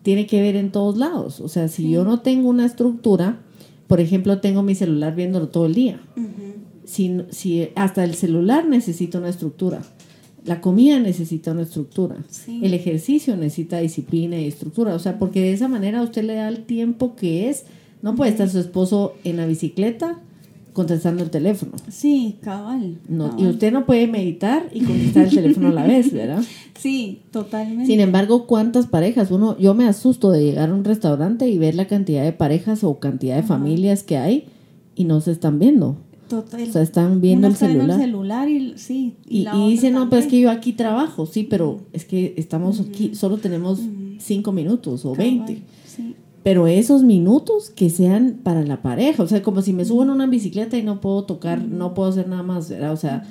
tiene que ver en todos lados. O sea, si yo no tengo una estructura, por ejemplo, tengo mi celular viéndolo todo el día. si, si, hasta el celular necesita una estructura. La comida necesita una estructura. El ejercicio necesita disciplina y estructura. O sea, porque de esa manera usted le da el tiempo que es. No puede estar su esposo en la bicicleta contestando el teléfono. Sí, cabal, Y usted no puede meditar y contestar el teléfono a la vez, ¿verdad? Sí, totalmente. Sin embargo, ¿cuántas parejas? Uno, yo me asusto de llegar a un restaurante y ver la cantidad de parejas o cantidad de familias que hay y no se están viendo. Total. O sea, están viendo el celular. el celular y sí. Y, dicen, no, pues es que yo aquí trabajo, sí, pero es que estamos aquí, solo tenemos cinco minutos o veinte. Sí pero esos minutos que sean para la pareja, o sea, como si me subo en una bicicleta y no puedo tocar, no puedo hacer nada más, ¿verdad? O sea,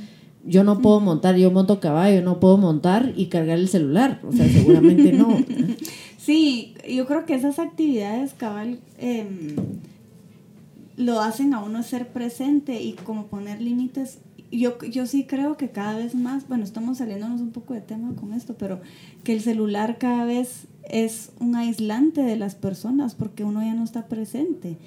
yo no puedo montar, yo monto caballo, no puedo montar y cargar el celular, o sea, seguramente no. Sí, yo creo que esas actividades, cabal, em, lo hacen a uno ser presente y como poner límites. Yo, yo sí creo que cada vez más, bueno, estamos saliéndonos un poco de tema con esto, pero que el celular cada vez es un aislante de las personas porque uno ya no está presente.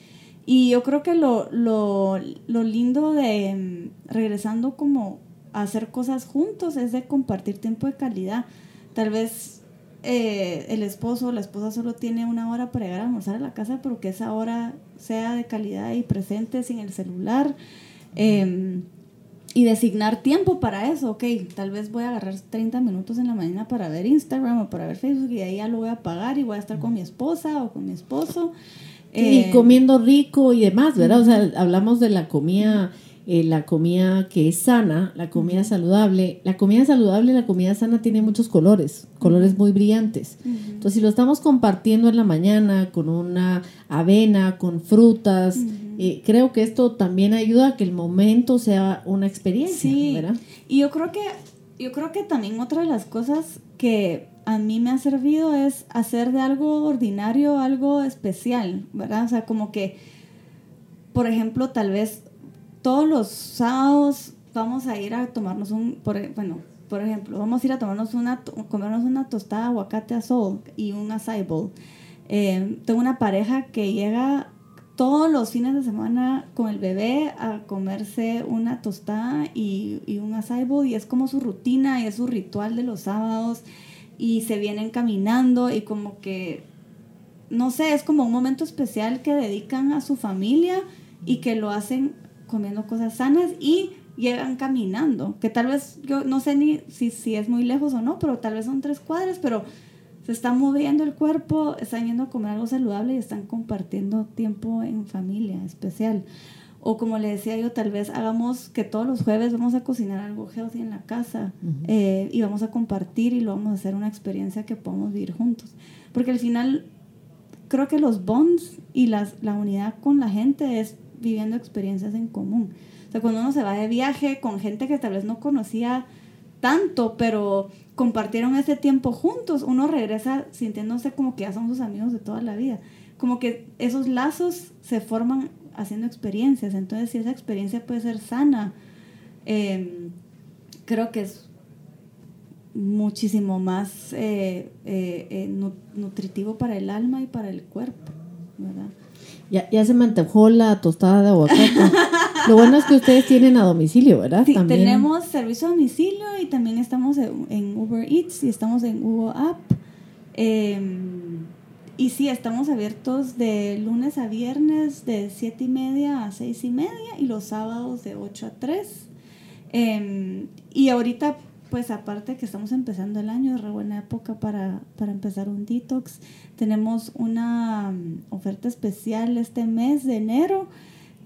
Y yo creo que lo, lo, lo lindo de mm, regresando como a hacer cosas juntos es de compartir tiempo de calidad. Tal vez eh, el esposo o la esposa solo tiene una hora para llegar a almorzar a la casa, pero que esa hora sea de calidad y presente sin el celular. Eh, y designar tiempo para eso, ok, tal vez voy a agarrar 30 minutos en la mañana para ver Instagram o para ver Facebook y de ahí ya lo voy a pagar y voy a estar con mi esposa o con mi esposo. y eh, comiendo rico y demás, ¿verdad? O sea, hablamos de la comida eh, la comida que es sana, la comida saludable. La comida saludable y la comida sana tiene muchos colores, colores muy brillantes. Entonces, si lo estamos compartiendo en la mañana con una avena, con frutas, eh, creo que esto también ayuda a que el momento sea una experiencia, sí. ¿verdad? Y yo creo que yo creo que también otra de las cosas que a mí me ha servido es hacer de algo ordinario algo especial, ¿verdad? O sea, como que, por ejemplo, tal vez todos los sábados vamos a ir a tomarnos un, por, e, bueno, por ejemplo, vamos a ir a tomarnos una, comernos una tostada de aguacate azul y un acai bowl. Eh, tengo una pareja que llega todos los fines de semana con el bebé a comerse una tostada y, un acai y es como su rutina y es su ritual de los sábados y se vienen caminando y como que, no sé, es como un momento especial que dedican a su familia y que lo hacen comiendo cosas sanas y llegan caminando, que tal vez yo no sé ni si, si es muy lejos o no, pero tal vez son tres cuadras, pero se está moviendo el cuerpo, están yendo a comer algo saludable y están compartiendo tiempo en familia especial. O como le decía yo, tal vez hagamos que todos los jueves vamos a cocinar algo healthy en la casa eh, y vamos a compartir y lo vamos a hacer una experiencia que podamos vivir juntos. Porque al final creo que los bonds y las, la unidad con la gente es viviendo experiencias en común. O sea, cuando uno se va de viaje con gente que tal vez no conocía tanto, pero compartieron ese tiempo juntos, uno regresa sintiéndose como que ya son sus amigos de toda la vida. Como que esos lazos se forman haciendo experiencias. Entonces, si esa experiencia puede ser sana, em, creo que es muchísimo más eh, eh, eh, nutritivo para el alma y para el cuerpo, ¿verdad? Ya, ya se me antojó la tostada de aguacate. Lo bueno es que ustedes tienen a domicilio, ¿verdad? Sí, tenemos servicio a domicilio y también estamos en, Uber Eats y estamos en Uber App. Em, y sí, estamos abiertos de lunes a viernes de 7 y media a 6 y media y los sábados de 8 a 3. Em, y ahorita, pues aparte que estamos empezando el año, es re buena época para, para empezar un detox. Tenemos una um, oferta especial este mes de enero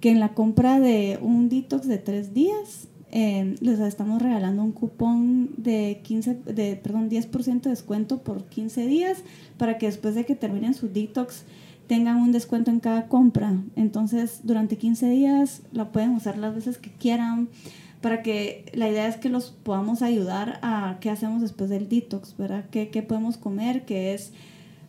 que en la compra de un detox de tres días em, les estamos regalando un cupón de 15, de, perdón, 10% de descuento por 15 días para que después de que terminen su detox tengan un descuento en cada compra. Entonces, durante 15 días la pueden usar las veces que quieran para que la idea es que los podamos ayudar a qué hacemos después del detox, ¿verdad? ¿Qué, qué podemos comer? Que es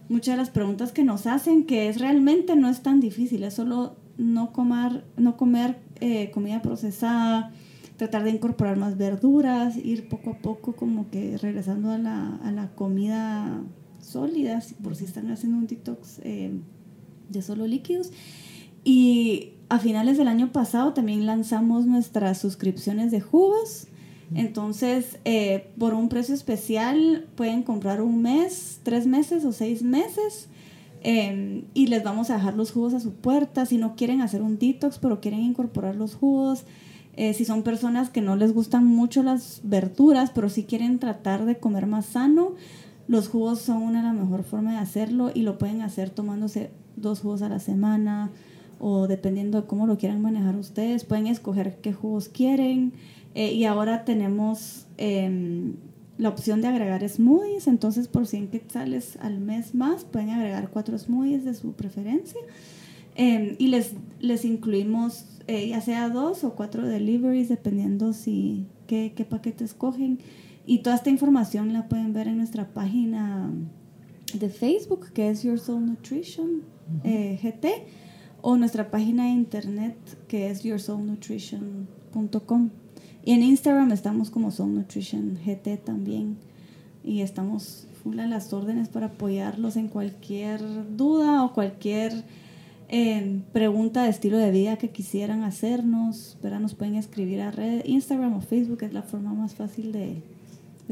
muchas de las preguntas que nos hacen, que es realmente no es tan difícil, es solo no comer, no comer eh, comida procesada, tratar de incorporar más verduras, ir poco a poco como que regresando a la, a la comida sólida, por si están haciendo un detox eh, de solo líquidos. Y a finales del año pasado también lanzamos nuestras suscripciones de jugos. Entonces, eh, por un precio especial pueden comprar un mes, tres meses o seis meses em, y les vamos a dejar los jugos a su puerta. Si no quieren hacer un detox, pero quieren incorporar los jugos, eh, si son personas que no les gustan mucho las verduras, pero si quieren tratar de comer más sano, los jugos son una la mejor forma de hacerlo y lo pueden hacer tomándose dos jugos a la semana o dependiendo de cómo lo quieran manejar ustedes, pueden escoger qué jugos quieren. Eh, y ahora tenemos em, la opción de agregar smoothies, entonces por 100 quetzales al mes más pueden agregar cuatro smoothies de su preferencia. Em, y les, les incluimos eh, ya sea dos o cuatro deliveries, dependiendo si qué, qué paquete escogen. Y toda esta información la pueden ver en nuestra página de Facebook, que es Your Soul Nutrition eh, GT o nuestra página de internet que es yoursoulnutrition.com. Y en Instagram estamos como Soul Nutrition GT también. Y estamos full a las órdenes para apoyarlos en cualquier duda o cualquier eh, pregunta de estilo de vida que quisieran hacernos. Pero nos pueden escribir a red, Instagram o Facebook, es la forma más fácil de,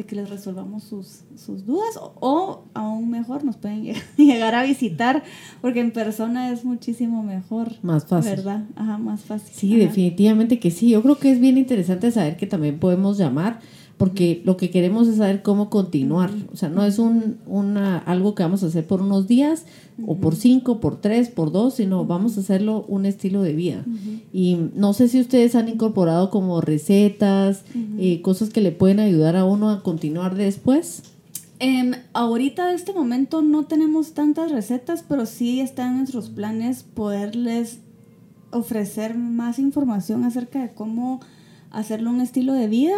de que les resolvamos sus, sus dudas o, aún mejor nos pueden llegar a visitar porque en persona es muchísimo mejor. Más fácil. ¿Verdad? Ajá, más fácil. Sí, definitivamente que sí. Yo creo que es bien interesante saber que también podemos llamar porque lo que queremos es saber cómo continuar. O sea, no es un, una, algo que vamos a hacer por unos días o por cinco, por tres, por dos, sino vamos a hacerlo un estilo de vida. Y no sé si ustedes han incorporado como recetas, eh, cosas que le pueden ayudar a uno a continuar después. Eh, ahorita de este momento no tenemos tantas recetas, pero sí está en nuestros planes poderles ofrecer más información acerca de cómo hacerlo un estilo de vida.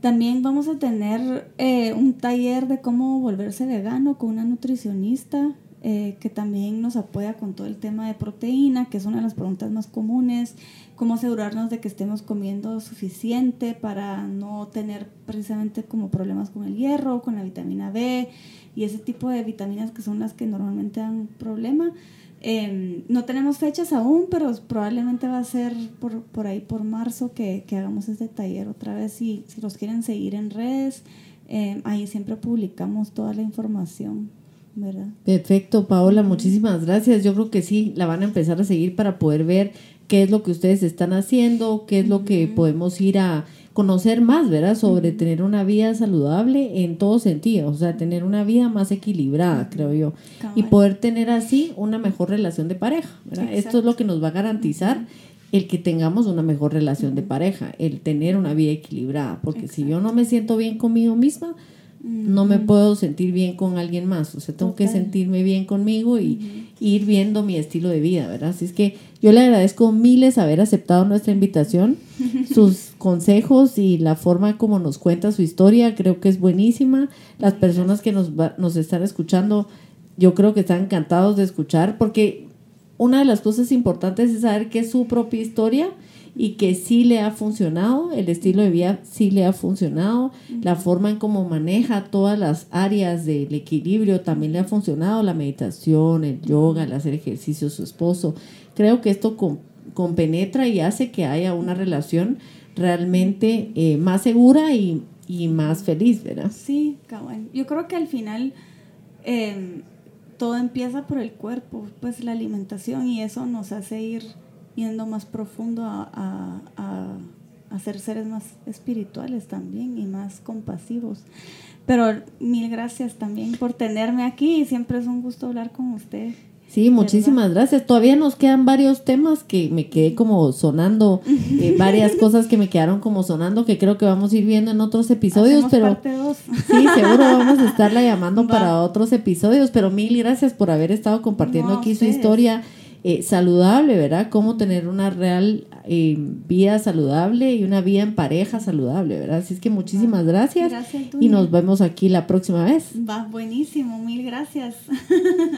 También vamos a tener eh, un taller de cómo volverse vegano con una nutricionista eh, que también nos apoya con todo el tema de proteína, que es una de las preguntas más comunes, cómo asegurarnos de que estemos comiendo suficiente para no tener precisamente como problemas con el hierro, con la vitamina B y ese tipo de vitaminas que son las que normalmente dan problema. Em, no tenemos fechas aún, pero probablemente va a ser por, por ahí, por marzo, que, que, hagamos este taller otra vez. Si, si los quieren seguir en redes, em, ahí siempre publicamos toda la información, ¿verdad? Perfecto, Paola, muchísimas gracias. Yo creo que sí, la van a empezar a seguir para poder ver qué es lo que ustedes están haciendo, qué es lo que podemos ir a conocer más, ¿verdad? Sobre tener una vida saludable en todo sentido, o sea, tener una vida más equilibrada, creo yo, y poder tener así una mejor relación de pareja, ¿verdad? Esto es lo que nos va a garantizar el que tengamos una mejor relación de pareja, el tener una vida equilibrada, porque si yo no me siento bien conmigo misma, no me puedo sentir bien con alguien más, o sea, tengo que sentirme bien conmigo y ir viendo mi estilo de vida, ¿verdad? Así es que yo le agradezco miles haber aceptado nuestra invitación, sus consejos y la forma como nos cuenta su historia, creo que es buenísima. Las personas que nos, nos están escuchando, yo creo que están encantados de escuchar, porque una de las cosas importantes es saber qué es su propia historia y que sí le ha funcionado, el estilo de vida sí le ha funcionado, la forma en cómo maneja todas las áreas del equilibrio también le ha funcionado, la meditación, el yoga, el hacer ejercicio, su esposo. Creo que esto compenetra y hace que haya una relación realmente eh, más segura y, más feliz, ¿verdad? Sí, cabrón. Yo creo que al final em, todo empieza por el cuerpo, pues la alimentación y eso nos hace ir yendo más profundo a, a, ser seres más espirituales también y más compasivos. Pero mil gracias también por tenerme aquí. Siempre es un gusto hablar con usted. Sí, muchísimas gracias. Todavía nos quedan varios temas que me quedé como sonando, eh, varias cosas que me quedaron como sonando que creo que vamos a ir viendo en otros episodios, pero sí, seguro vamos a estarla llamando para otros episodios, pero mil gracias por haber estado compartiendo aquí su historia eh, saludable, ¿verdad? Cómo tener una real eh, vida saludable y una vida en pareja saludable, ¿verdad? Así es que muchísimas gracias. Gracias. Y nos vemos aquí la próxima vez. Va, buenísimo, mil gracias.